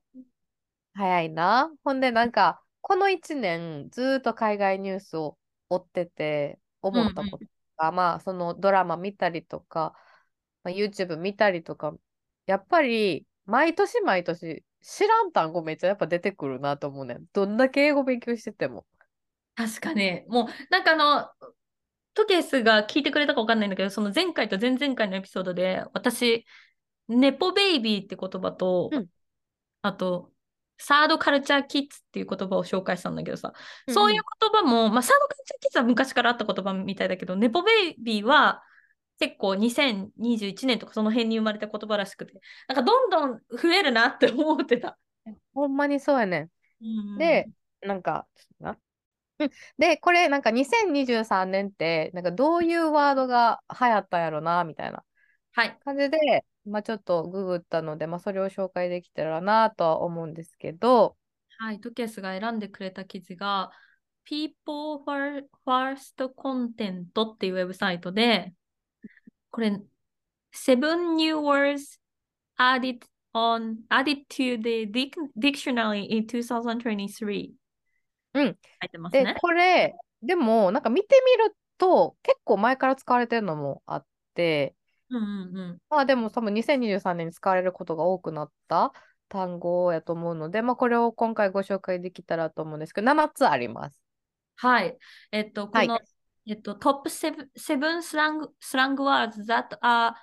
早いな。ほんで、なんか、この1年、ずーっと海外ニュースを追ってて、思ったことが、まあ、そのドラマ見たりとか、まあ、YouTube 見たりとか、やっぱり、毎年毎年、知らん単語めっちゃやっぱ出てくるなと思うねん。どんだけ英語勉強してても。確かに。もう、なんかあの、トケスが聞いてくれたかわかんないんだけど、その前回と前々回のエピソードで、私、ネポベイビーって言葉と、うんあと、サードカルチャーキッズっていう言葉を紹介したんだけどさ、そういう言葉も、まあ、サードカルチャーキッズは昔からあった言葉みたいだけど、ネポベイビーは結構2021年とかその辺に生まれた言葉らしくて、なんかどんどん増えるなって思ってた。ほんまにそうやねうんん。で、なんか、*laughs* で、これ、なんか2023年って、なんかどういうワードが流行ったんやろな、みたいなはい。感じで、まあちょっとググったので、まあそれを紹介できたらなとは思うんですけど、はい、トケスが選んでくれた記事が People Fir- First Content っていうウェブサイトで、これ、Seven new words added on added to the dic- dictionary in 2023うん。書いてますで、ね。これ、でも、なんか見てみると、結構前から使われてるのもあって、うんうんうん。まあでも多分2023年に使われることが多くなった単語やと思うので、まあこれを今回ご紹介できたらと思うんですけど、7つあります。はい。えっと、こはいの、えっと、トップセブンセブンスラング、スラングワーズ that are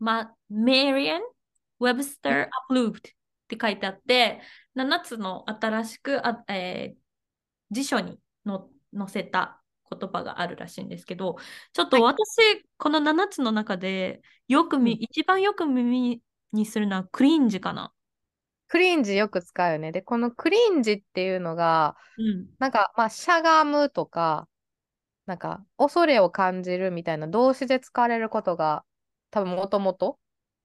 ma Merriam Webster approved って書いてあって、7つの新しくあ、えー辞書にの載せた言葉があるらしいんですけど、ちょっとはい私、この7つの中でよくみ、うん一番よく耳にするのはクリンジかな。クリンジよく使うよね。で、このクリンジっていうのが、うん。なんか、まあ、しゃがむとか、なんか、恐れを感じるみたいな動詞で使われることが、多分もともと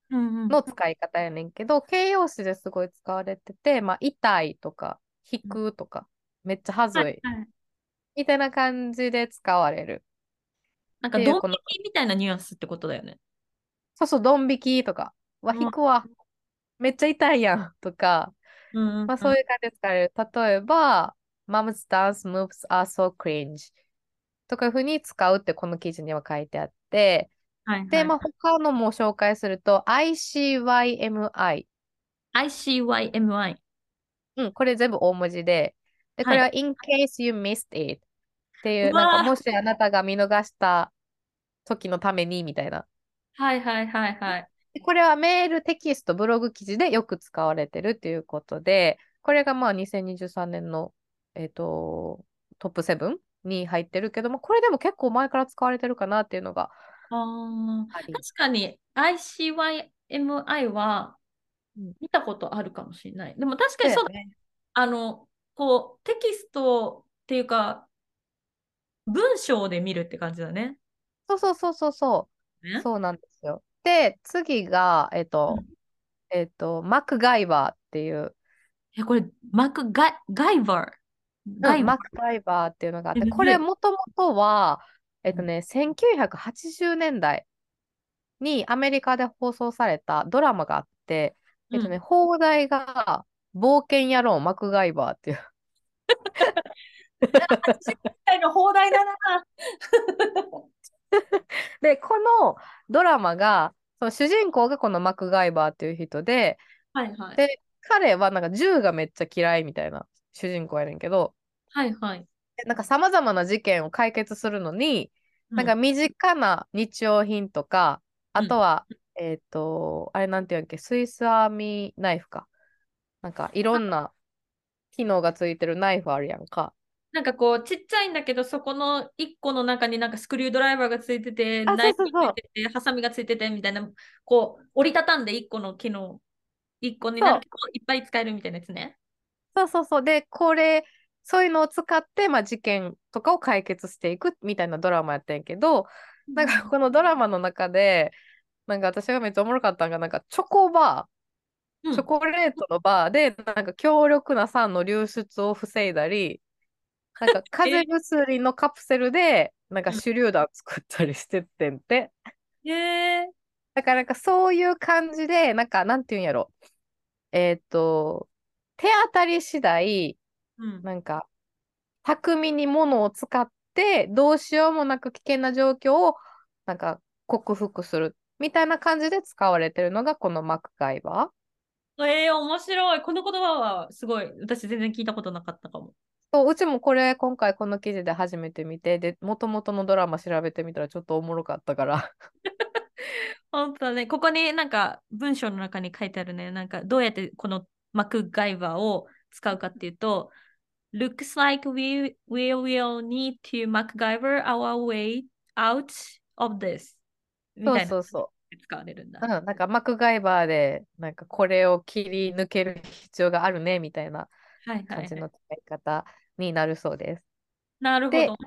うんうん。の使い方やねんけど、形容詞ですごい使われてて、まあ、痛いとか、引くとか、めっちゃはずいみたいな感じで使われる。なんか、ドン引きみたいなニュアンスってことだよね。そうそう、ドン引きとか、わ、うん引くわ、めっちゃ痛いやんとか、うんうんうんまあ、そういう感じで使われる。例えば、Mom's dance moves are so cringe とかいうふうに使うってこの記事には書いてあって、はいで、まあ、はい他のも紹介すると、ICYMI。ICYMI。うん、これ全部大文字で、で、これは in case you missed it っていうう、なんかもしあなたが見逃した時のためにみたいな。はいはいはいはい。でこれはメール、テキスト、ブログ記事でよく使われてるということで、これがまあ2023年の、えっと、トップ7に入ってるけども、これでも結構前から使われてるかなっていうのがあ。確かに ICYMI はうん見たことあるかもしれない。でも確かにそうだ。ね。あの、こう、テキストっていうか、文章で見るって感じだね。そうそうそうそうそう。ねそうなんですよ。で、次が、えっと、うんえっと、マクガイバーっていう、え、これ、マクガイガイバー。ガうん、イバーマクガイバーっていうのがあって、えこれねもともとは、えっとね、1980年代にアメリカで放送されたドラマがあって、えっとね、放題が、冒険野郎マクガイバーっていう。うん、の放題だな。*laughs* で、このドラマが、その主人公がこのマクガイバーっていう人で、はいはい。で、彼はなんか銃がめっちゃ嫌いみたいな主人公やねんけど、はいはい。でなんか様々な事件を解決するのに、なんか身近な日用品とか、うんあとは、えっと、あれなんていうんやっけ、スイスアーミーナイフか。なんかいろんな機能がついてるナイフあるやんか。なんかこう、ちっちゃいんだけど、そこの1個の中になんかスクリュードライバーがついてて、あナイフがついてて、ハサミがついててみたいな、こう、折りたたんで1個の機能、1個になるいっぱい使えるみたいなやつね。そうそうそう。で、これ、そういうのを使って、まあ、事件とかを解決していくみたいなドラマやってんけど、なんかこのドラマの中で、なんか私がめっちゃおもろかったのが、なんかチョコバー、うんチョコレートのバーで、なんか強力な酸の流出を防いだり、なんか風邪薬のカプセルで、なんか手榴弾作ったりしてってんて。へえだからなんかそういう感じで、なんかなんていうんやろ。えーっと、手当たり次第、うん。なんか、巧みに物を使って、どうしようもなく危険な状況を、なんか、克服する。みたいな感じで使われてるのが、このマクガイバー。えー、面白い。この言葉はすごい、私全然聞いたことなかったかも。そう、うちもこれ、今回この記事で初めて見て、で、もともとのドラマ調べてみたらちょっとおもろかったから。*laughs* 本当だね。ここになんか文章の中に書いてあるね。なんかどうやってこのマクガイバーを使うかっていうと、Looks like we, we will need to MacGyver our way out of this. みそうたいなそうそ使われるんだ。う。うん、なんかマクガイバーで、なんかこれを切り抜ける必要があるね、みたいな感じはい。の使い方になるそうです。なるほでど。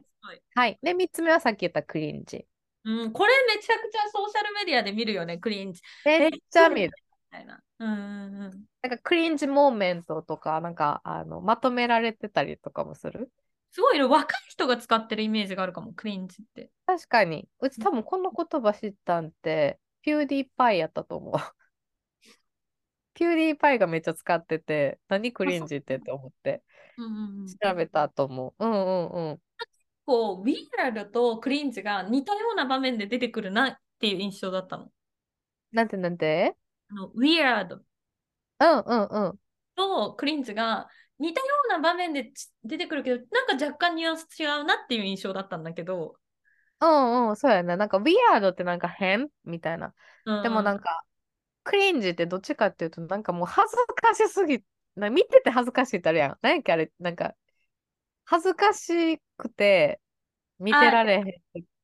はい。で、3つ目はさっき言ったクリンジ。うん、これめちゃくちゃソーシャルメディアで見るよね、クリンジ。めっちゃ見る。みたいな。うんうんうん。なんかクリンジモーメントとか、なんかあのまとめられてたりとかもする？すごいね、若い人が使ってるイメージがあるかも、クリンジって。確かに。うち多分この言葉知ったんって、ピューディーパイやったと思う。*laughs* ピューディーパイがめっちゃ使ってて、何クリンジってって思って。調べたと思う。うんうんうん。こう、ウィーラードとクリンジが似たような場面で出てくるなっていう印象だったの。なんてなんて？あのウィーラードうんうんうん。とクリンジが似たような場面でち出てくるけど、なんか若干ニュアンス違うなっていう印象だったんだけど、うんうん、そうやな。なんか、ウィアードってなんか変みたいな。でもなんか、か、クリンジってどっちかっていうと、なんかもう恥ずかしすぎ、な見てて恥ずかしいってあるやん。なんやっけあれ、なんか、恥ずかしくて見てられへん。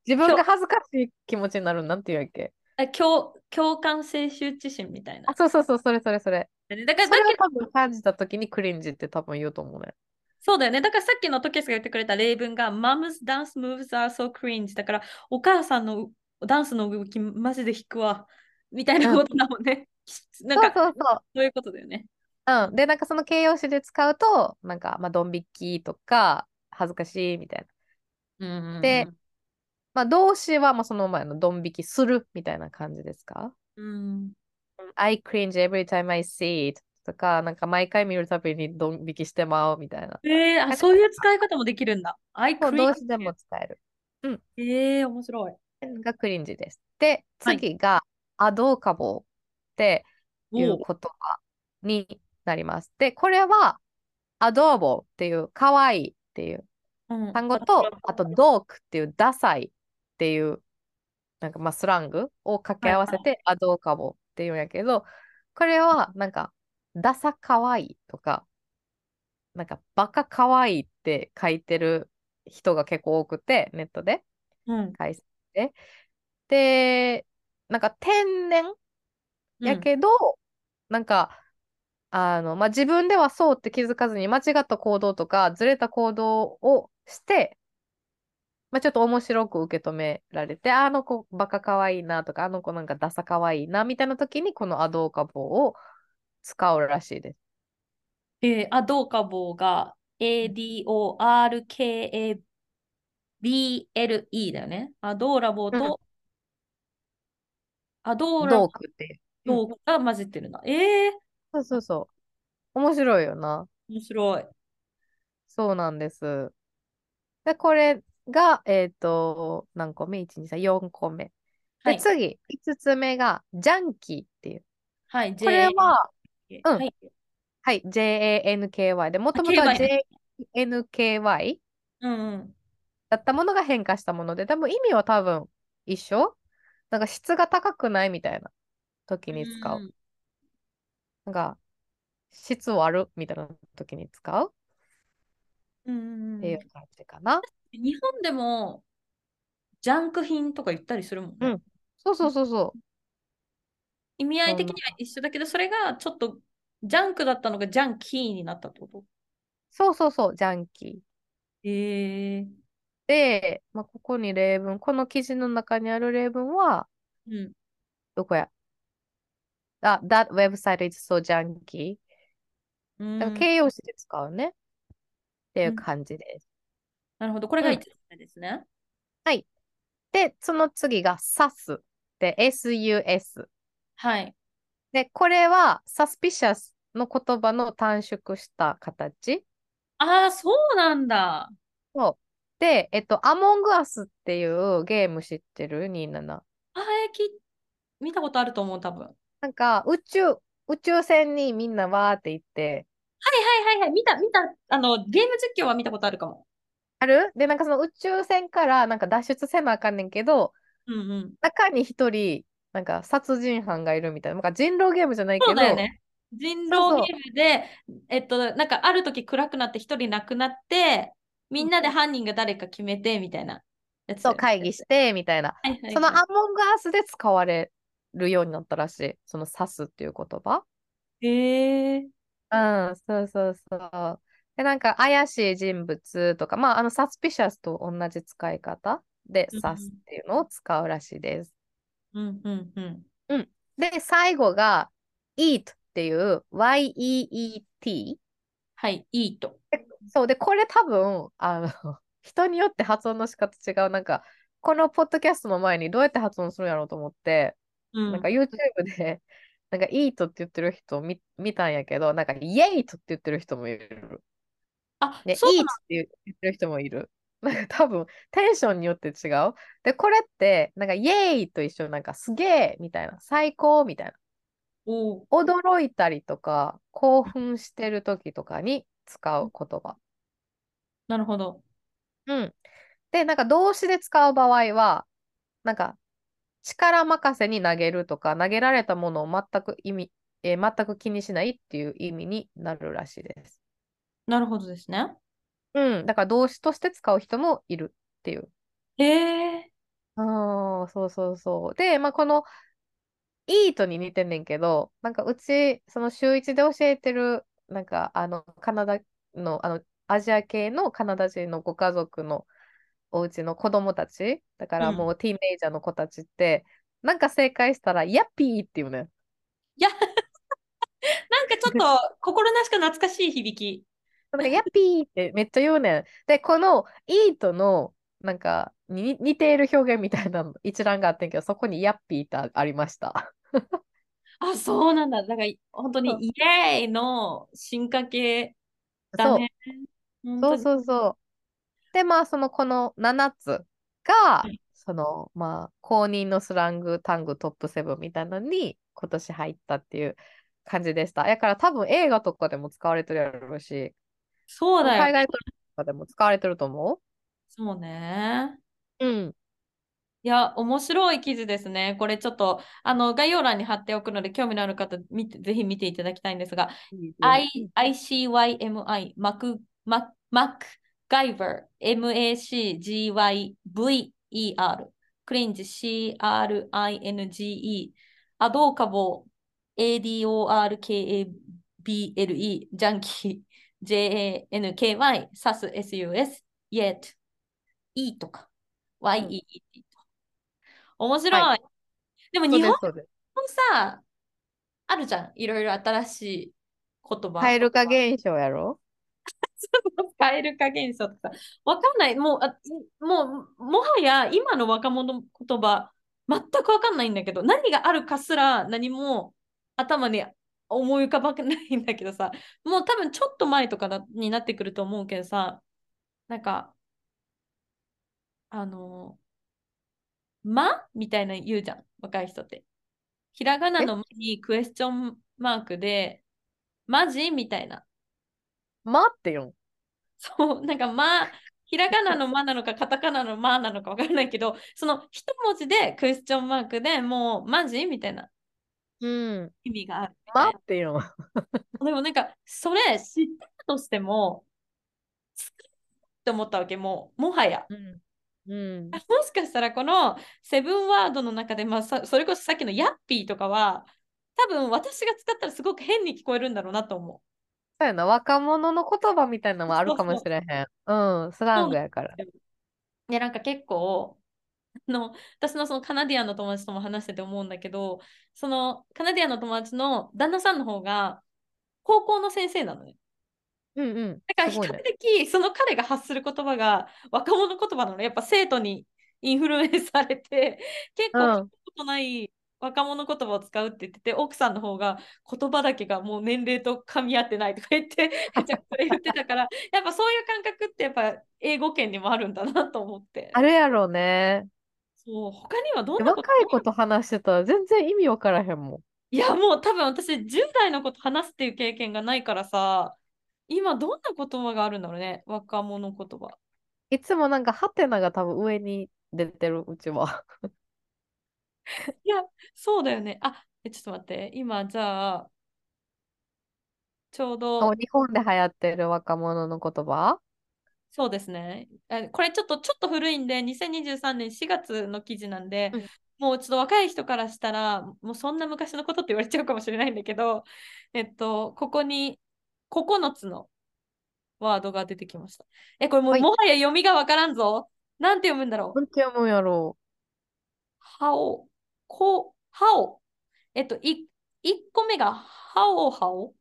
自分が恥ずかしい気持ちになるなんて言うんやっけ？あ共共感性羞恥心みたいなあ、。そうそうそう、それそれそれ。だからそれを多分感じたときにクリンジって多分言うと思うね。そうだよね。だからさっきのトケスが言ってくれた例文が Mom's dance moves are so cringe だからお母さんのダンスの動きマジで引くわみたいなことだもんね。*laughs* なんかそうそうそう。そういうことだよね。うん。で、なんかその形容詞で使うと、なんか、まあ、ドン引きとか、恥ずかしいみたいな。うんうんうんでまあ、動詞はもうその前のドン引きするみたいな感じですか？うん、?I cringe every time I see it とか、なんか毎回見るたびにドン引きしてまうみたいな。えー、あ、そういう使い方もできるんだ。I もう動 cringe 詞でも使える。えー、面白い。がクリンジです。で、はい次が、アドーカボーっていう言葉になります。で、これは、アドーボーっていう、可愛いっていううん単語と、あと、ドークっていう、ダサいっていう、なんかまあスラングを掛け合わせて、アドーカボーっていうんやけど、これは、なんか、ダサかわいいとか、なんか、バカかわいいって書いてる人が結構多くて、ネットで。うん返して。で、なんか天然やけど、なんか、あの、まあ、自分ではそうって気づかずに間違った行動とかずれた行動をして、まあ、ちょっと面白く受け止められて、ああの子バカかわいいなとか、あの子なんかダサかわいいなみたいな時にこのアドーカボを使うらしいです。えー、アドーカボーが ADORKABLE だよね。アドーラボーと、アドーラボドークって。ドーが混じってるんだ。えー、そうそうそう。面白いよな。面白い。そうなんです。で、これが、えっ、と、何個目 ?1、2、3、4個目。で、はい。次、5つ目が、ジャンキーっていう。はい。これは、うんはい。はい、JANKY で、もともとは KY JNKY うんうん。だったものが変化したもので、多分意味は多分一緒？なんか質が高くないみたいな時に使う。んなんか、質悪みたいな時に使う？うんうんっていう感じかな。日本でもジャンク品とか言ったりするもんね。うんそうそうそうそう。意味合い的には一緒だけど、それがちょっとジャンクだったのがジャンキーになったってこと？そうそうそう、ジャンキー。へえで、まあ、ここに例文、この記事の中にある例文は、うん。どこや？あ、that website is so junky. うんだから形容詞で使うね。っていう感じです。なるほど。これがうん5つ目ですね。で、その次が sus で sus。はい。で、これは suspicious の言葉の短縮した形。ああ、そうなんだ。そう。で、えっと、Among Us っていうゲーム知ってる ?27。ああ、き見たことあると思う、多分。はいなんか、宇宙、宇宙船にみんなわーって行って、はいはいはい。見た、見た。あの、ゲーム実況は見たことあるかも。ある？で、なんかその宇宙船からなんか脱出せなあかんねんけど、うんうん。中に一人、なんか殺人犯がいるみたいな。なんか人狼ゲームじゃないけど、そうだよね。人狼ゲームで、えっと、なんかある時暗くなって一人亡くなって、みんなで犯人が誰か決めてみたいなやつだそう、会議して、みたいな。はいはいはいその Among Us で使われるようになったらしい。その指すっていう言葉。へえ。うん、そうそうそう。で、なんか怪しい人物とか、まあ、あの、suspicious と同じ使い方でうん指すっていうのを使うらしいです。うんうんうん。で、最後が eat っていう y-e-e-t。はい、いいと。そうで、これ多分、あの、*laughs* 人によって発音の仕方違う。なんか、このポッドキャストの前にどうやって発音するんやろうと思って、うんなんか YouTube で、*laughs* なんか eat って言ってる人見見たんやけど、なんか yate って言ってる人もいる。あ、で、そう eat っなて言ってる人もいる。*laughs* なんか多分、テンションによって違う？で、これって、なんかイエーイと一緒になんかすげえみたいな、最高みたいな。驚いたりとか、興奮してる時とかに使う言葉。なるほど。うん。で、なんか動詞で使う場合は、なんか力任せに投げるとか、投げられたものを全く意味、えー全く気にしないっていう意味になるらしいです。なるほどですね。うん。だから動詞として使う人もいるっていう。へえ。ああ、そうそうそう。で、まあ、この、イートに似てんねんけど、なんかうち、その週一で教えてる、なんか、あの、カナダの、あの、アジア系のカナダ人のご家族のお家の子供たち、だからもうティーンエイジャーの子たちって、なんか正解したら、ヤッピーっていうね。いや、*laughs* なんかちょっと心なしか懐かしい響き。なんか、ヤッピーってめっちゃ言うねん。で、このイートの、なんか、に似ている表現みたいなの一覧があってんけど、そこにヤッピーってあありました。あ、そうなんだ。だから本当にイエーイの進化系だそうね。本そうそうそう。で、まあ、その、この7つがはい、その、まあ、公認のスラング、タングトップ7みたいなのに今年入ったっていう感じでした。だから多分映画とかでも使われてるやろうし、そうだよね。海外とかでも使われてると思そうね。ううん。いや、面白い記事ですね。これちょっとあの概要欄に貼っておくので、興味のある方見て、ぜひ見ていただきたいんですが、I ICYMI、マク、ママックガイバー、MACGYVER、クリンジ、CRINGE、アドーカボー、ADORKABLE、ジャンキー、JANKY、サス、SUS、yet、E とか、YEE と。面白い。はでも日本。もさ、あるじゃん。いろいろ新しい言葉。蛙化現象やろ？カエル化現象とか。わかんない。もう、あもう、もはや今の若者言葉、全くわかんないんだけど、何があるかすら何も頭に思い浮かばないんだけどさ、もう多分ちょっと前とかだになってくると思うけどさ、なんか、あの、ま？みたいな言うじゃん、若い人って。ひらがなの「ま」にクエスチョンマークで、マジみたいな。待ってよ。そう、なんかま？あ、ひらがなのまなのか、カタカナのまなのかわからないけど、その一文字でクエスチョンマークでもう、マジみたいなうん。意味がある待ってよ。な。*laughs* でもなんか、それ知ってたとしても、使うって思ったわけ、もう、もはや。うん。うん。もしかしたらこのセブンワードの中で、まあ、さそれこそさっきのヤッピーとかは、多分私が使ったらすごく変に聞こえるんだろうなと思う。そうやな、若者の言葉みたいなのもあるかもしれへん。うん、スラングやから。で、なんか結構、あの私のそのカナディアンの友達とも話してて思うんだけど、そのカナディアンの友達の旦那さんの方が高校の先生なのね。うんうん。だから比較。的その彼が発する言葉が若者言葉なの。やっぱ生徒にインフルエンスされて、*laughs* 結構うん聞いたことない若者言葉を使うって言ってて、奥さんの方が言葉だけがもう年齢と噛み合ってないとか言って、*laughs* めちゃくちゃ言ってたから、やっぱそういう感覚ってやっぱ英語圏にもあるんだなと思って。あれやろうね。そう、他にはどんでなこと若い子と話してたら全然意味わからへんもん。いや、もう多分私10代のこと話すっていう経験がないからさ、今どんな言葉があるんだろうね、若者言葉。いつもなんかハテナが多分上に出てるうちは。いや、そうだよね。あ、えちょっと待って。今、じゃあ、ちょうおど、日本で流行ってる若者の言葉？そうですね。あこれちょっと、ちょっと古いんで、2023年4月の記事なんで、うんもうちょっと若い人からしたら、もうそんな昔のことって言われちゃうかもしれないんだけど、えっと、ここに9つのワードが出てきました。え、これもう、はいもはや読みがわからんぞ。なんて読むんだろう？なんて読むんやろはお、こ、はお。えっと、い、1個目が、はおはお。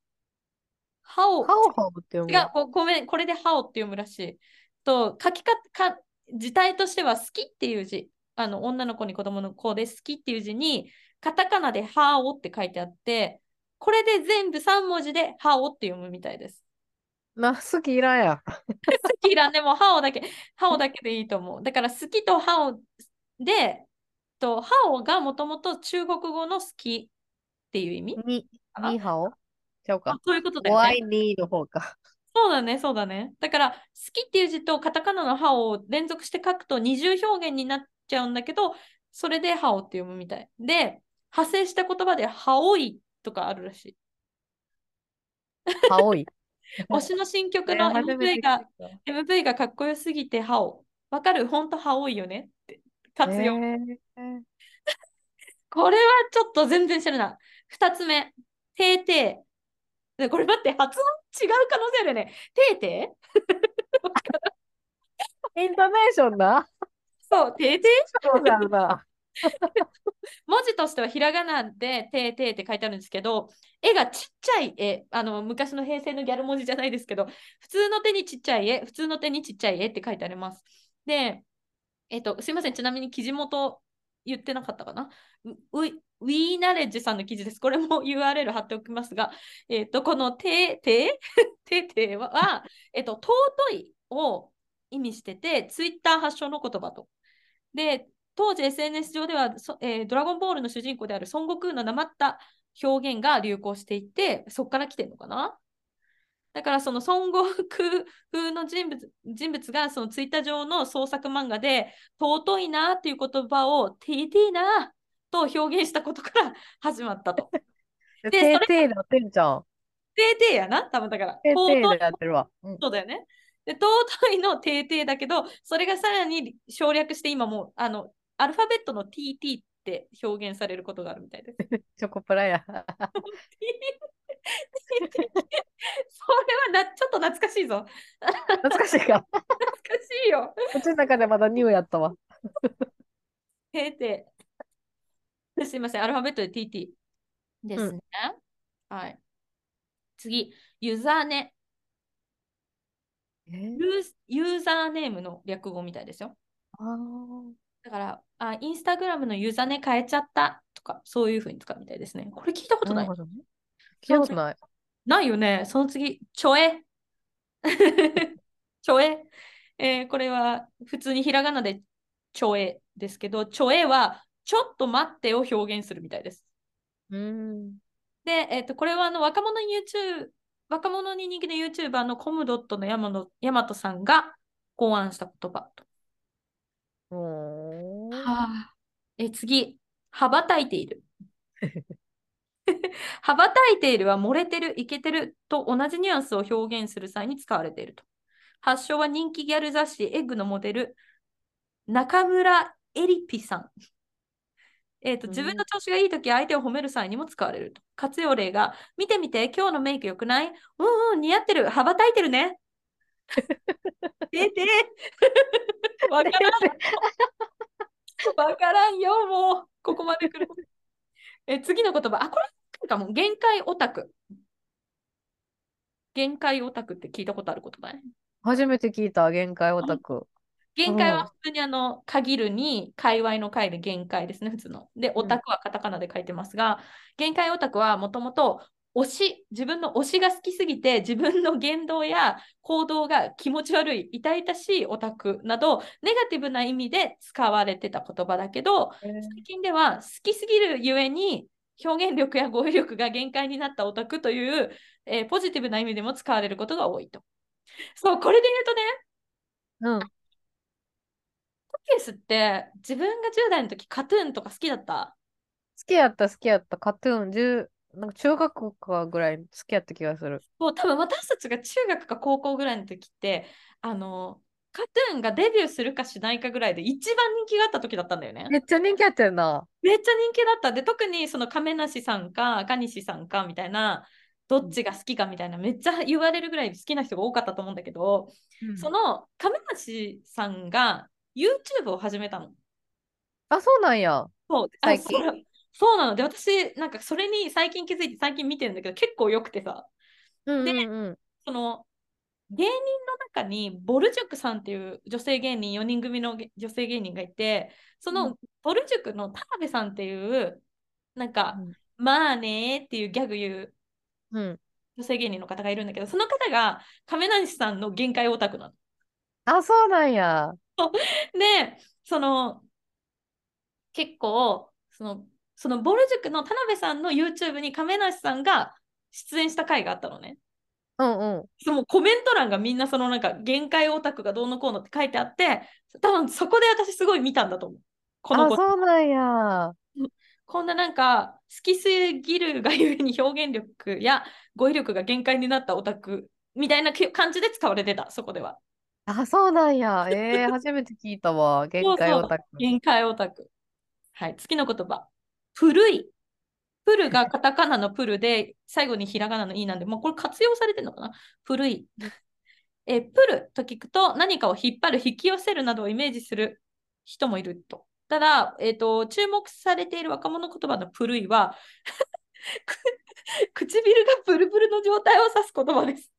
はう。お。ハオハオって読む違う、ごごめん、これでハオって読むらしい。と、書き方、か、字体としては好きっていう字。あの、女の子に子供の子で好きっていう字に、カタカナでハオって書いてあって、これで全部3文字でハオって読むみたいです。な、好きいらんや。好きいらんでもハオだけ、ハオだけでいいと思う。だから好きとハオで、と、ハオがもともと中国語の好きっていう意味に、あにハオちゃうあか。そういうことだよね。ワイニーの方か。そうだね、そうだね。だから、好きっていう字とカタカナのハオを連続して書くと二重表現になっちゃうんだけど、それでハオって読むみたい。で、派生した言葉でハオイとかあるらしい。ハオイ？*laughs* 推しの新曲えの *laughs* MV が、た MV がかっこよすぎて歯を。わかる？ほんと歯多いよね？って。活用。えー *laughs* これはちょっと全然知らない。二つ目、てーてこれ待って、発音違う可能性あるよね。てーてー？*laughs* イントネーションな。そう、てーてー？そうなんだ。*laughs* 文字としてはひらがなでてーてーって書いてあるんですけど、絵がちっちゃい絵、あの昔の平成のギャル文字じゃないですけど、普通の手にちっちゃい絵、普通の手にちっちゃい絵って書いてあります。で、えっと、すいません、ちなみに記事元言ってなかったかな？ウィウィーナレッジさんの記事です。これも *laughs* URL 貼っておきますが、えっと、このてーて *laughs* てては、えっと、尊いを意味してて、ツイッター発祥の言葉と。で、当時 SNS 上では、えードラゴンボールの主人公である孫悟空のなまった表現が流行していて、そこから来てるのかな？だからその孫悟空風の人物人物がそのツイッター上の創作漫画で尊いなっていう言葉をティーティーなと表現したことから *laughs* 始まったと。*laughs* で、てーてーでやってんじゃん。テーテーやな、多分だから。てーてーやってるわ。うんそうだよね。で、尊いのテーテーだけど、それがさらに省略して今もうあのアルファベットの TT って表現されることがあるみたいです。*laughs* チョコプラや。それはなちょっと懐かしいぞ。懐かしいか。懐かしいよ。うちの中でまだニューやったわ。テーテー。*laughs* すいません、アルファベットで TT ですね。はい。次、ユーザーネ。え？ーユーザーネームの略語みたいですよ。あーだから、あインスタグラムのユーザーネ変えちゃったとか、そういうふうに使うみたいですね。これ聞いたことないなね。聞いたことない。ないよね。その次、ちょえ。ちょえ。えーこれは普通にひらがなでちょえですけど、ちょえはちょっと待ってを表現するみたいです。うーん。で、えっとこれはあの若者 YouTube、若者に人気の YouTuber のコムドットの山野大和さんが考案した言葉と。はあ、え次、羽ばたいている。*laughs* *laughs* 羽ばたいているは漏れてる、イケてると同じニュアンスを表現する際に使われていると。発祥は人気ギャル雑誌エッグのモデル、中村エリピさん。えーとうん自分の調子がいいとき、相手を褒める際にも使われると。活用例が、見てみて、今日のメイク良くない？うんうん、似合ってる、羽ばたいてるね。*laughs* 出て *laughs* わからん。わからんよ、もう。ここまで来る。え、次の言葉。あ、これかも。限界オタク。限界オタクって聞いたことあることない初めて聞いた、限界オタク。限界うんは普通にあの、限るに、界隈の界で限界ですね、普通の。で、オタクはカタカナで書いてますが、限界オタクはもともと推し、自分の推しが好きすぎて、自分の言動や行動が気持ち悪い、痛々しいオタクなど、ネガティブな意味で使われてた言葉だけど、最近では好きすぎるゆえに表現力や語彙力が限界になったオタクという、えーポジティブな意味でも使われることが多いと。そう、これで言うとね、うん。トケースって自分が10代の時カトゥーンとか好きだった？好きやった、好きやった。カトゥーン、10なんか中学校かぐらい好きやった気がする。もう多分私たちが中学か高校ぐらいの時って、あの、カトゥーンがデビューするかしないかぐらいで一番人気があった時だったんだよね。めっちゃ人気やったよな。めっちゃ人気だった。で、特にその亀梨さんか赤西さんかみたいな、どっちが好きかみたいな、めっちゃ言われるぐらい好きな人が多かったと思うんだけど、その亀梨さんが YouTube を始めたの。あ、そうなんや。そうあ最近そうそうなので、私、なんかそれに最近気づいて、最近見てるんだけど、結構良くてさ、うんでうんうん。その芸人の中にボル塾さんっていう女性芸人4人組のげ女性芸人がいてそのボル塾の田辺さんっていうなんか、まあねーっていうギャグ言ううん。女性芸人の方がいるんだけどその方が亀梨さんの限界オタクなの。あ、そうなんや。*laughs* でその結構そのそのボル塾の田辺さんの YouTube に亀梨さんが出演した回があったのね。うんうん。そのコメント欄がみんなそのなんか限界オタクがどうのこうのって書いてあって多分そこで私すごい見たんだと思う。このあ、子そうなんや。こんななんか好きすぎるがゆえに表現力や語彙力が限界になったオタクみたいな感じで使われてた、そこでは。あ、そうなんや。えー、初めて聞いたわ。*laughs* 限界オタク。限界オタク。はい、次の言葉。古い。プルが *laughs* カタカナのプルで、最後にひらがなのいなんで、もうこれ活用されてるのかな？古い。えプルと聞くと何かを引っ張る、引き寄せるなどをイメージする人もいると。ただ、えーと、注目されている若者言葉のプルイは *laughs* 唇がプルプルの状態を指す言葉です。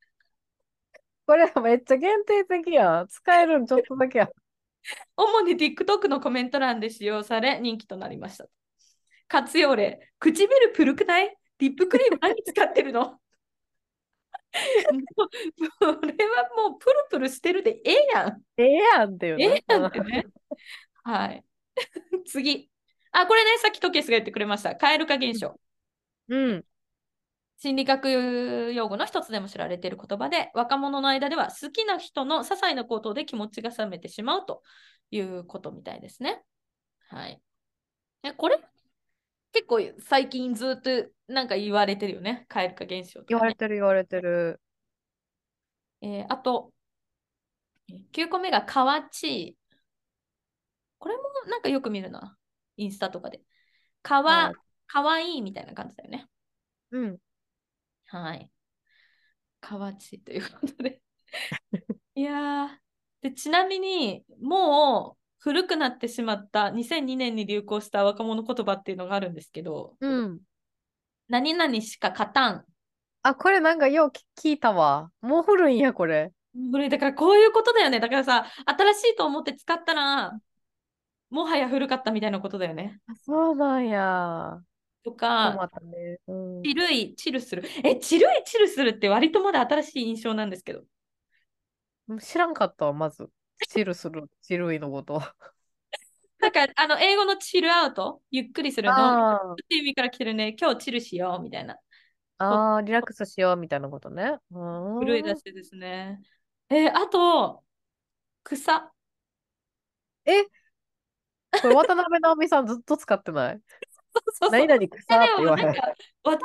これめっちゃ限定的や使えるんちょっとだけや。*laughs* 主に TikTok のコメント欄で使用され人気となりました。活用例、唇プルくない？リップクリーム何使ってるの？これはもうプルプルしてるでええやん。ええやんっていうね。ええやんってね。はい。*laughs* 次。あ、これね、さっきトケスが言ってくれました。蛙化現象。うん。心理学用語の一つでも知られている言葉で、若者の間では好きな人の些細なことで気持ちが冷めてしまうということみたいですね。はい。え、これ？結構最近ずっとなんか言われてるよね。蛙化現象とか、ね、言われてる言われてる。えー、あと、9個目がかわちい。これもなんかよく見るな。インスタとかで。かわ、かわいいみたいな感じだよね。うん。はい。かわちいということで *laughs* いやで、ちなみに、もう古くなってしまった2002年に流行した若者言葉っていうのがあるんですけど、うん。何々しか勝たん。あ、これなんかよう聞いたわ。もう古いんや、これ。古い。だからこういうことだよね。だからさ、新しいと思って使ったら、もはや古かったみたいなことだよね。あそうなんや。とか、ねうん、チルい、チルする。え、チルい、チルするって割とまだ新しい印象なんですけど。知らんかったわ、まず。チルする、*laughs* チルイのこと。なんか、あの、英語のチルアウト、ゆっくりするの？っていう意味から来てるね、今日チルしようみたいな。ああ、リラックスしようみたいなことね。古い出しですね。えー、あと、草。え？これ渡辺直美さんずっと使ってない？そうそう何々草って言わへん。渡辺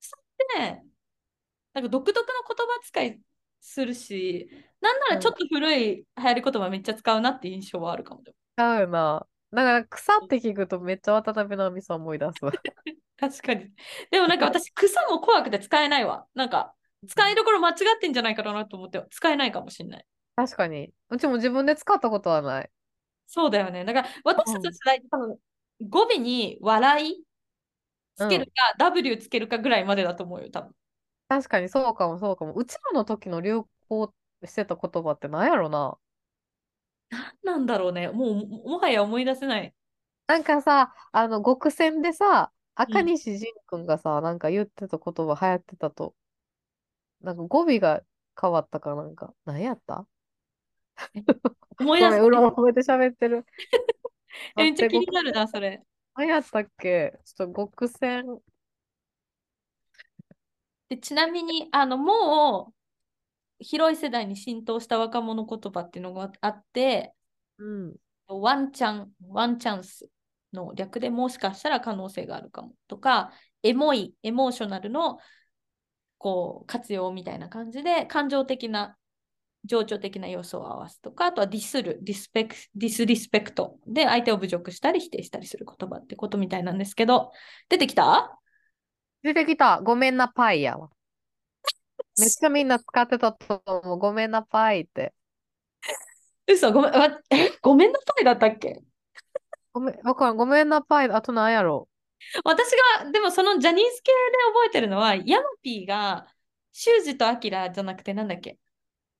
さんってね、なんか独特の言葉遣いするし、なんならちょっと古い流行り言葉めっちゃ使うなって印象はあるかも。使うな。だから草って聞くとめっちゃ渡辺直美さん思い出す。確かに。でもなんか私草も怖くて使えないわ。なんか使いどころ間違ってんじゃないかなと思って使えないかもしれない。確かに。うちも自分で使ったことはない。そうだよね。だから私たちの世代って多分語尾に笑いつけるか、うん、W つけるかぐらいまでだと思うよ、多分。確かにそうかもそうかも。うちらの時の流行してた言葉って何やろな。何なんだろうね。もう、もはや思い出せない。なんかさ、あの、極戦でさ、赤西仁君がさ、うん、なんか言ってた言葉流行ってたと。なんか語尾が変わったかなんか。何やった？思い出す。ごめん、うろめて喋ってる。めっちゃ気になるな、それ。何やったっけ？ちょっと極戦。でちなみに、あの、もう、広い世代に浸透した若者言葉っていうのがあって、うん、ワンチャン、ワンチャンスの略でもしかしたら可能性があるかもとか、エモい、エモーショナルのこう活用みたいな感じで、感情的な情緒的な要素を合わすとか、あとはディスる、ディスペクディスリスペクトで相手を侮辱したり否定したりする言葉ってことみたいなんですけど、出てきた？出てきた。ごめんなパイやわ。*laughs* めっちゃみんな使ってたと思う。ごめんなパイって。嘘、ごめん、え、ごめんなパイだったっけ？ごめん、わからん。ごめんなパイ、あと何やろ？私が、でもそのジャニーズ系で覚えてるのは、ヤマピーが、修二とアキラじゃなくてなんだっけ？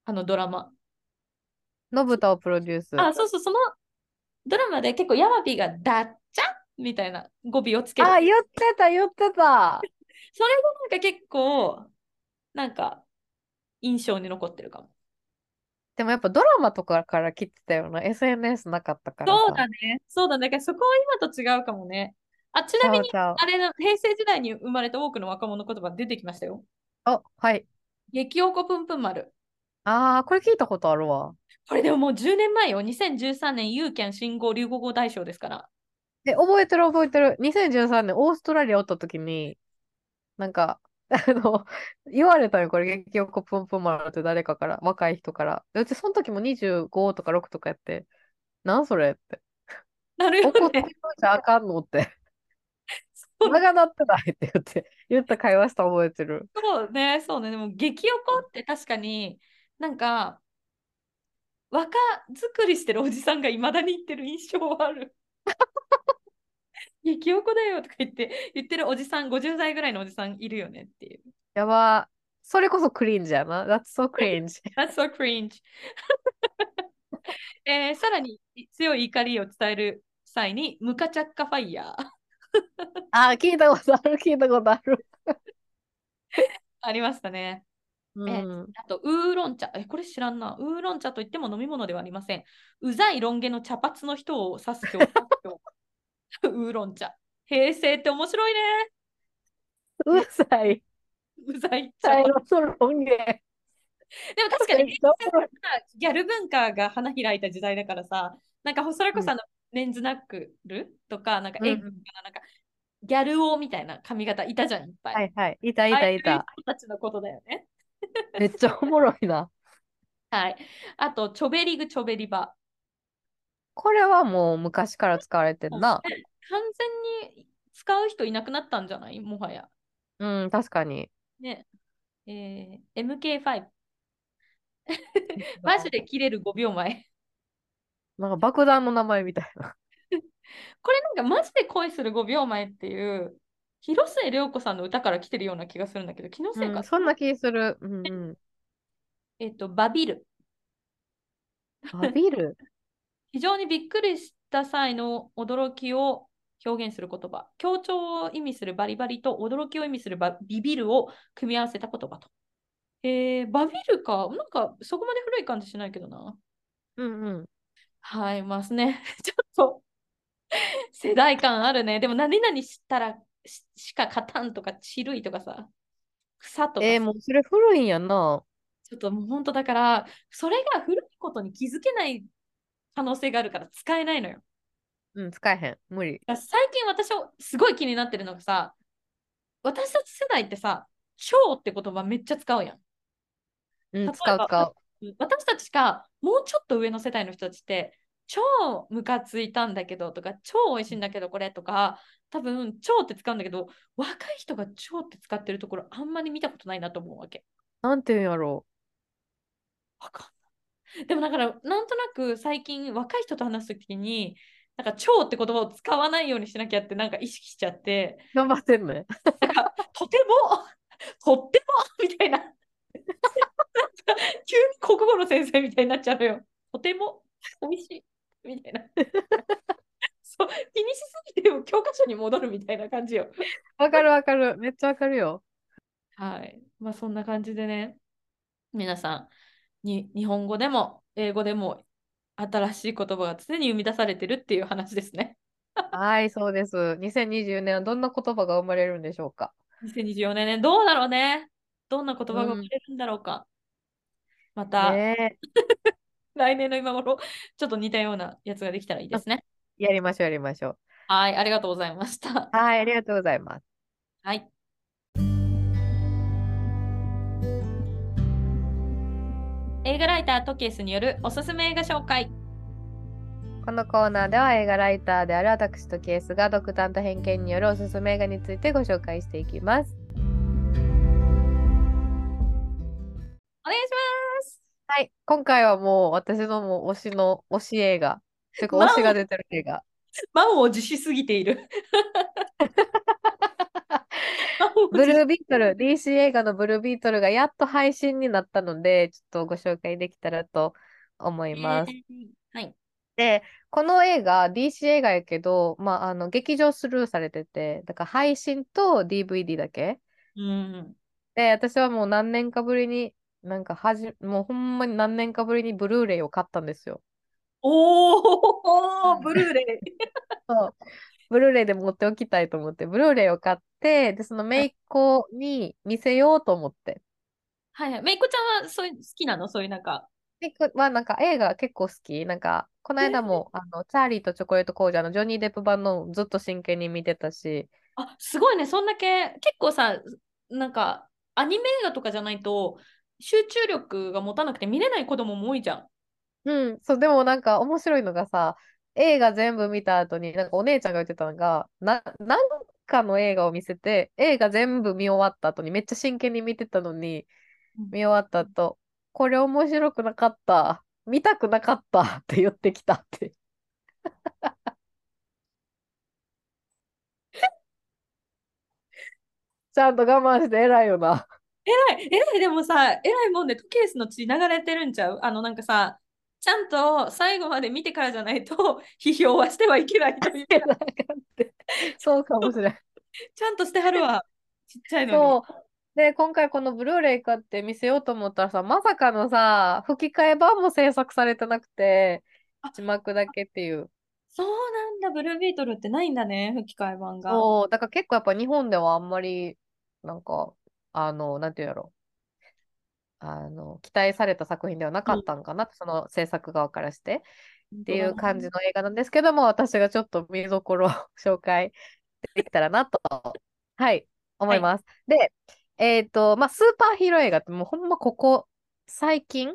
あのドラマ。のぶたをプロデュース。あ、そうそう、そのドラマで結構ヤマピーがダッチャみたいな語尾をつける。あ、言ってた、言ってた。*laughs* それがなんか結構、なんか印象に残ってるかも。でもやっぱドラマとかから切ってたような SNS なかったからそうだね。そうだね。そこは今と違うかもね。あ、ちなみに、あれの平成時代に生まれた多くの若者言葉出てきましたよ。あ、はい。激おこぷんぷん丸。ああ、これ聞いたことあるわ。これでももう10年前よ。2013年ユーキャン新語・流行語大賞ですから。え、覚えてる覚えてる。2013年オーストラリアおった時に、なんか、*laughs* あの、言われたよ、これ、激おこぷんぷん丸って誰かから、若い人から。うち、その時も25とか6とかやって、なんそれって。なるよ怒ってね。ちゃあかんのって。長なってないって言って、言った会話した覚えてる。そうね、そうね。でも、激おこって確かに、なんか、若作りしてるおじさんがいまだに言ってる印象はある。*laughs* 激おこだよとか言って言ってるおじさん、50代ぐらいのおじさんいるよねっていう。やば。それこそクリンジやな。That's so cringe. *laughs* That's so cringe. *laughs* えー、さらに強い怒りを伝える際に、ムカチャッカファイヤー。あ、聞いたことある、聞いたことある。ありましたね。うん、えあと、ウーロン茶。え、これ知らんな。ウーロン茶といっても飲み物ではありません。うざいロン毛の茶髪の人を指す表現。*laughs* ウーロン茶。平成って面白いね。うざい。うざい茶ロン毛。でも確かに、*laughs* ギャル文化が花開いた時代だからさ、なんかそれこそあの、メンズナックルとか、なんかエッグかな、なんかギャル王みたいな髪型いたじゃん、いっぱい。はいはい。いたいたいた。人たちのことだよね。めっちゃおもろいな。はい。あと、チョベリグ、チョベリバ。これはもう昔から使われてるな。完全に使う人いなくなったんじゃない？もはや。うん、確かに。ね。えー、MK5。*laughs* マジで切れる5秒前。なんか爆弾の名前みたいな。*laughs* これなんかマジで恋する5秒前っていう広末涼子さんの歌から来てるような気がするんだけど、気のせいか、うん、そんな気する。うんうん、えっと、バビル。バビル？*laughs* 非常にびっくりした際の驚きを表現する言葉。強調を意味するバリバリと驚きを意味するバビビルを組み合わせた言葉と。えー、バビルか？なんかそこまで古い感じしないけどな。うんうん。はい、ますね。*laughs* ちょっと世代感あるね。でも何々したらしか勝たんとか、ちるいとかさ、草とか。えー、もうそれ古いんやな。ちょっともう本当だから、それが古いことに気づけない可能性があるから使えないのよ。うん、使えへん。無理。最近私すごい気になってるのがさ、私たち世代ってさ、超って言葉めっちゃ使うやん。うん、使う使う。私たちがもうちょっと上の世代の人たちって超ムカついたんだけどとか超美味しいんだけどこれとか多分超って使うんだけど若い人が超って使ってるところあんまり見たことないなと思うわけ。なんて言うんやろう。わかんない。でもだからなんとなく最近若い人と話すときになんか超って言葉を使わないようにしなきゃってなんか意識しちゃって。頑張ってんね。なんかとてもとってもみたいな。急に国語の先生みたいになっちゃうのよ。とても美味しい。みたいな。そう気にしすぎても教科書に戻るみたいな感じよ。わかるわかる。めっちゃわかるよ。はい。まあそんな感じでね、皆さんに日本語でも英語でも新しい言葉が常に生み出されてるっていう話ですね。はい、そうです。2024年はどんな言葉が生まれるんでしょうか。2024年、どうだろうね。どんな言葉が生まれるんだろうか。うん、また、ね、*laughs* 来年の今頃、ちょっと似たようなやつができたらいいですね。やりましょう、やりましょう。はい、ありがとうございました。はい、ありがとうございます。はい。映画ライタートケースによるおすすめ映画紹介。このコーナーでは映画ライターである私とケースが独断と偏見によるおすすめ映画についてご紹介していきます。お願いしますはい、今回はもう私のもう推しの推し映画、てか推しが出てる映画。満を持しすぎている。*laughs* ブルービートル、DC 映画のブルービートルがやっと配信になったので、ちょっとご紹介できたらと思います。えー、はい。で、この映画、DC 映画やけど、まあ、あの、劇場スルーされてて、だから配信と DVD だけ。うん。で、私はもう何年かぶりになんかはじ、もうほんまに何年かぶりにブルーレイを買ったんですよ。おお、ブルーレイ。*laughs* そう。ブルーレイで持っておきたいと思って、ブルーレイを買って、で、そのめいっ子に見せようと思って。はいはい。めいっ子ちゃんはそういう好きなの？そういうなんか。めいっ子はなんか映画結構好き。なんか、この間も、あの、チャーリーとチョコレート工場のジョニー・デップ版のずっと真剣に見てたし。あ、すごいね。そんだけ、結構さ、なんかアニメ映画とかじゃないと集中力が持たなくて見れない子供も多いじゃん。うん、そう、でもなんか面白いのがさ、映画全部見た後に、なんかお姉ちゃんが言ってたのが、な、なんかの映画を見せて、映画全部見終わった後に、めっちゃ真剣に見てたのに、見終わった後、これ面白くなかった、見たくなかったって *laughs* 言ってきたって。*laughs* ちゃんと我慢して偉いよな。偉い、偉い、でもさ、偉いもんで、トケースの血流れてるんちゃう？あの、なんかさ、ちゃんと最後まで見てからじゃないと *laughs* 批評はしてはいけないというか。そうかもしれない。ちゃんとしてはるわ。ちっちゃいのに。で、今回このブルーレイ買って見せようと思ったらさ、まさかのさ、吹き替え版も制作されてなくて、字幕だけっていう。そうなんだ、ブルービートルってないんだね、吹き替え版が。そう、だから結構やっぱ日本ではあんまり、なんか、あの、なんていうやろ。あの、期待された作品ではなかったん。かな、うん、その制作側からして。っていう感じの映画なんですけども、私がちょっと見どころを *laughs* 紹介できたらなと、はい、思います。はい、で、えっ、ー、と、まあ、スーパーヒーロー映画ってもうほんまここ最近、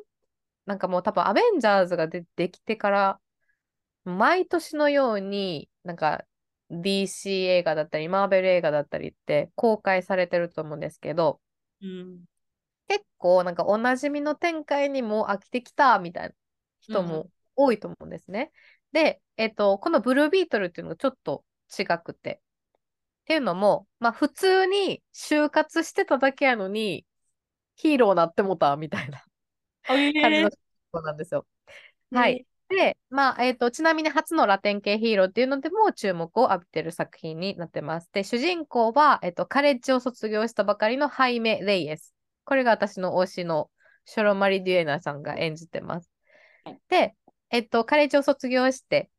なんかもう多分アベンジャーズがでできてから、毎年のように、なんか DC 映画だったり、マーベル映画だったりって公開されてると思うんですけど、うん、結構なんかおなじみの展開にも飽きてきたみたいな人も多いと思うんですね。うん、で、えっ、ー、と、このブルービートルっていうのがちょっと違くて、っていうのも、まあ普通に就活してただけやのに、ヒーローなってもたみたいな感じの人なんですよ。はい。で、まあ、えっ、ー、と、ちなみに初のラテン系ヒーローっていうのでも注目を浴びてる作品になってます。で、主人公は、えっ、ー、と、カレッジを卒業したばかりのハイメ・レイエス。これが私の推しのショロマリ・デュエナさんが演じてます。で、えっ、ー、と、カレッジを卒業して、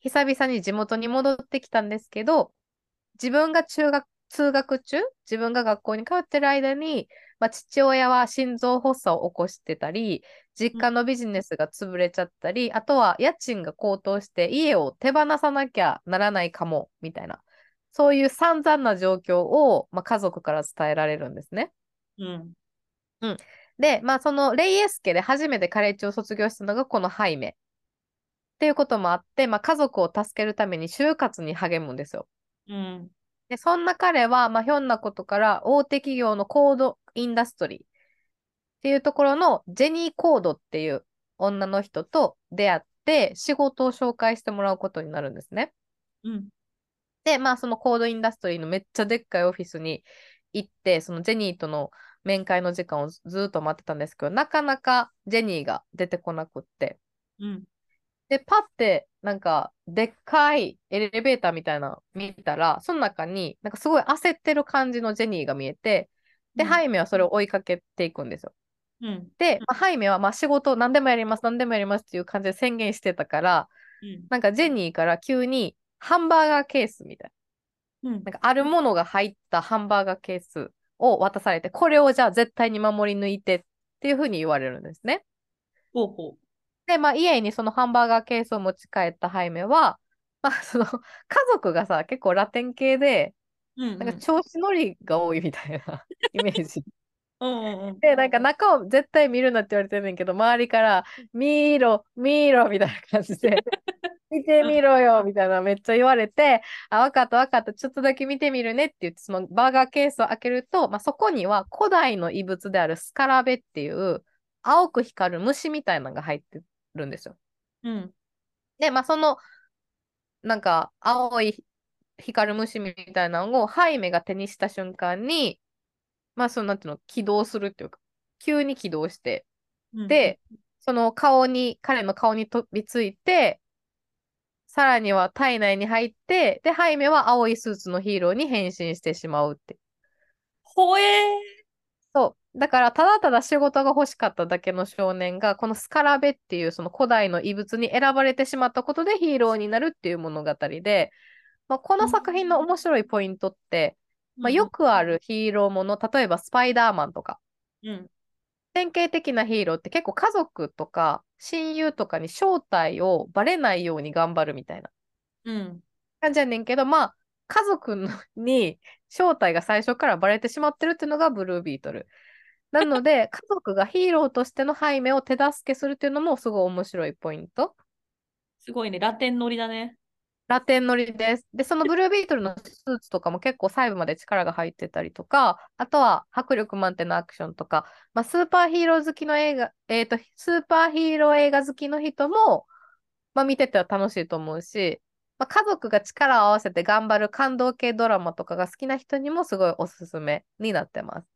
久々に地元に戻ってきたんですけど、自分が中学、通学中、自分が学校に通ってる間に、まあ、父親は心臓発作を起こしてたり、実家のビジネスが潰れちゃったり、うん、あとは家賃が高騰して家を手放さなきゃならないかも、みたいな。そういう散々な状況を、まあ、家族から伝えられるんですね。うん。うん。で、まあ、そのレイエス家で初めてカレッジを卒業したのがこのハイメ。っていうこともあって、まあ、家族を助けるために就活に励むんですよ。うん、でそんな彼は、まあ、ひょんなことから大手企業のコードインダストリーっていうところのジェニー・コードっていう女の人と出会って仕事を紹介してもらうことになるんですね。うん、で、まあそのコードインダストリーのめっちゃでっかいオフィスに行って、そのジェニーとの面会の時間をずっと待ってたんですけど、なかなかジェニーが出てこなくって。うん、で、パって、なんか、でっかいエレベーターみたいな見たら、その中に、なんかすごい焦ってる感じのジェニーが見えて、で、うん、ハイメはそれを追いかけていくんですよ。うん、で、まあ、ハイメはまあ仕事何でもやります、何でもやりますっていう感じで宣言してたから、うん、なんかジェニーから急にハンバーガーケースみたいな、うん、なんかあるものが入ったハンバーガーケースを渡されて、これをじゃあ絶対に守り抜いてっていうふうに言われるんですね。ほうほうで、まあ、家にそのハンバーガーケースを持ち帰ったハイメは、まあ、*laughs* その家族がさ、結構ラテン系で、うんうん、なんか調子乗りが多いみたいなイメージ。うんうんうん、で、なんか中を絶対見るなって言われてるんだけど、周りから、見ろ、見ろみたいな感じで、*laughs* 見てみろよみたいなめっちゃ言われて、あ、わかったわかった、ちょっとだけ見てみるねって言って、そのバーガーケースを開けると、まあ、そこには古代の遺物であるスカラベっていう青く光る虫みたいなのが入ってるんですよ。うん。で、まあ、その、なんか、青い光る虫みたいなのを、ハイメが手にした瞬間に、まあ、その、なんていうの、起動するっていうか、急に起動して、うん、で、その顔に、彼の顔に飛びついて、さらには体内に入って、で、ハイメは青いスーツのヒーローに変身してしまうって。ほえー。そう。だから、ただただ仕事が欲しかっただけの少年が、このスカラベっていうその古代の遺物に選ばれてしまったことでヒーローになるっていう物語で、まあ、この作品の面白いポイントって、うん、まあ、よくあるヒーローもの、例えばスパイダーマンとか、うん、典型的なヒーローって結構家族とか親友とかに正体をバレないように頑張るみたいな感じやねんけど、まあ、家族に正体が最初からバレてしまってるっていうのがブルービートル。なので、*laughs* 家族がヒーローとしてのハイメを手助けするっていうのもすごい面白いポイント。すごいね、ラテン乗りだね。ラテン乗りです。で、そのブルービートルのスーツとかも結構細部まで力が入ってたりとか、あとは迫力満点のアクションとか、まあ、スーパーヒーロー好きの映画、えっ、と、スーパーヒーロー映画好きの人も、まあ、見てては楽しいと思うし、まあ、家族が力を合わせて頑張る感動系ドラマとかが好きな人にもすごいおすすめになってます。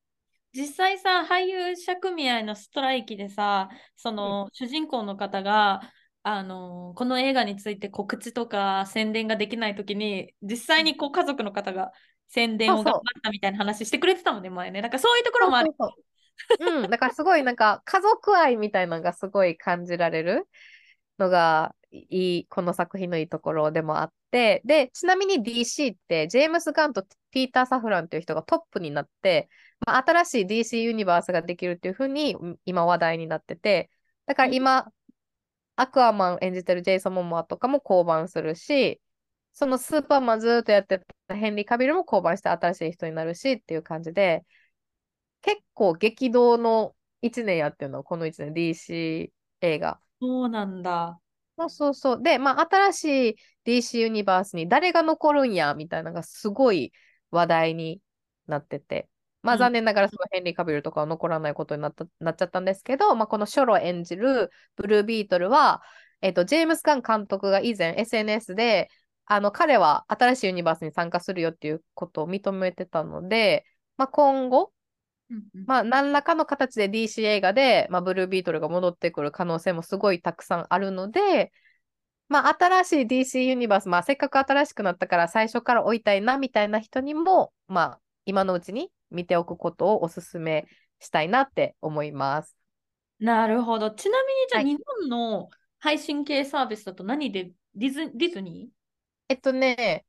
実際さ、俳優者組合のストライキでさ、その、主人公の方が、あのこの映画について告知とか宣伝ができないときに、実際にこう家族の方が宣伝を頑張ったみたいな話してくれてたもんね、前ね。なんかそういうところもある。そうん、だからすごいなんか家族愛みたいなのがすごい感じられるのがいい、この作品のいいところでもあって、で、ちなみに DC ってジェームス・ガンとピーター・サフランという人がトップになって、まあ、新しい DC ユニバースができるっていうふうにうん今話題になってて、だから今、アクアマン演じてるジェイソン・モモアとかも降板するし、そのスーパーマンずーっとやってたヘンリー・カビルも降板して新しい人になるしっていう感じで、結構激動の1年やってるの、この1年、DC 映画。そうなんだ。そうそうそう。で、まあ、新しい DC ユニバースに誰が残るんや、みたいなのがすごい話題になってて。まあ、うん。残念ながらそのヘンリー・カビルとかは残らないことになった、なっちゃったんですけど、まあ、このショロ演じるブルービートルは、えっと、ジェームス・ガン監督が以前 SNS で、あの、彼は新しいユニバースに参加するよっていうことを認めてたので、まあ、今後、まあ、何らかの形で DC 映画で、まあ、ブルービートルが戻ってくる可能性もすごいたくさんあるので、まあ、新しい DC ユニバース、まあ、せっかく新しくなったから最初から追いたいなみたいな人にも、まあ、今のうちに見ておくことをお勧めしたいなって思います。なるほど。ちなみにじゃあ、はい日本の配信系サービスだと何で？ディズディズニえっとね、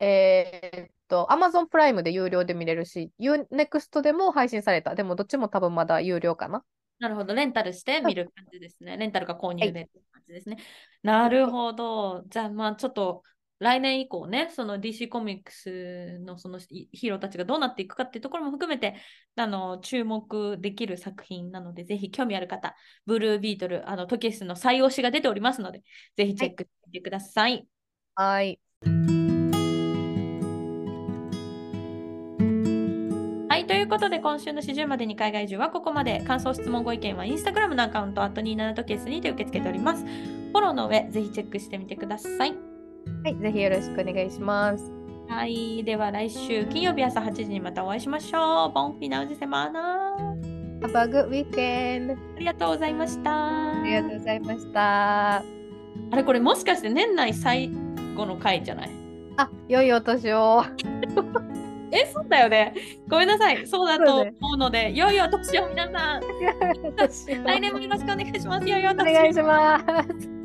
えーっと、Amazon プライムで有料で見れるし、UNEXT でも配信された。でも、どっちも多分まだ有料かな。ーなるほど。レンタルして見る感じですね。レンタルか購はい入でって感じですね。なるほど。じゃあ、まあちょっと来年以降ね、その DC コミックスのそのヒヒーローたちがどうなっていくかっていうところも含めて、あの、注目できる作品なので、ぜひ興味ある方、ブルービートル、あの、トキエスの採用しが出ておりますので、ぜひチェックしてみてくださいはい。はい、ということで今週の始終までに海外中はここまで。感想、質問、ご意見はインスタグラムのアカウント、あと27とケースにて受け付けております。フォローの上、ぜひチェックしてみてください。はい。ぜひよろしくお願いします。はい、では来週金曜日朝8時にまたお会いしましょう。ボンフィナウジセマーナ Have a good weekend! ありがとうございました。ありがとうございました。あれこれもしかして年内最後の回じゃない？あ、良いお年を。*laughs* え、そうだよね。ごめんなさい。そうだと思うので、良いお年を皆さん。*laughs* 来年もよろしくお願いします。良いおお年を。願いします。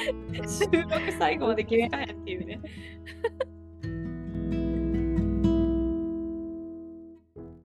*laughs* 収録最後まで気づかへっていうね。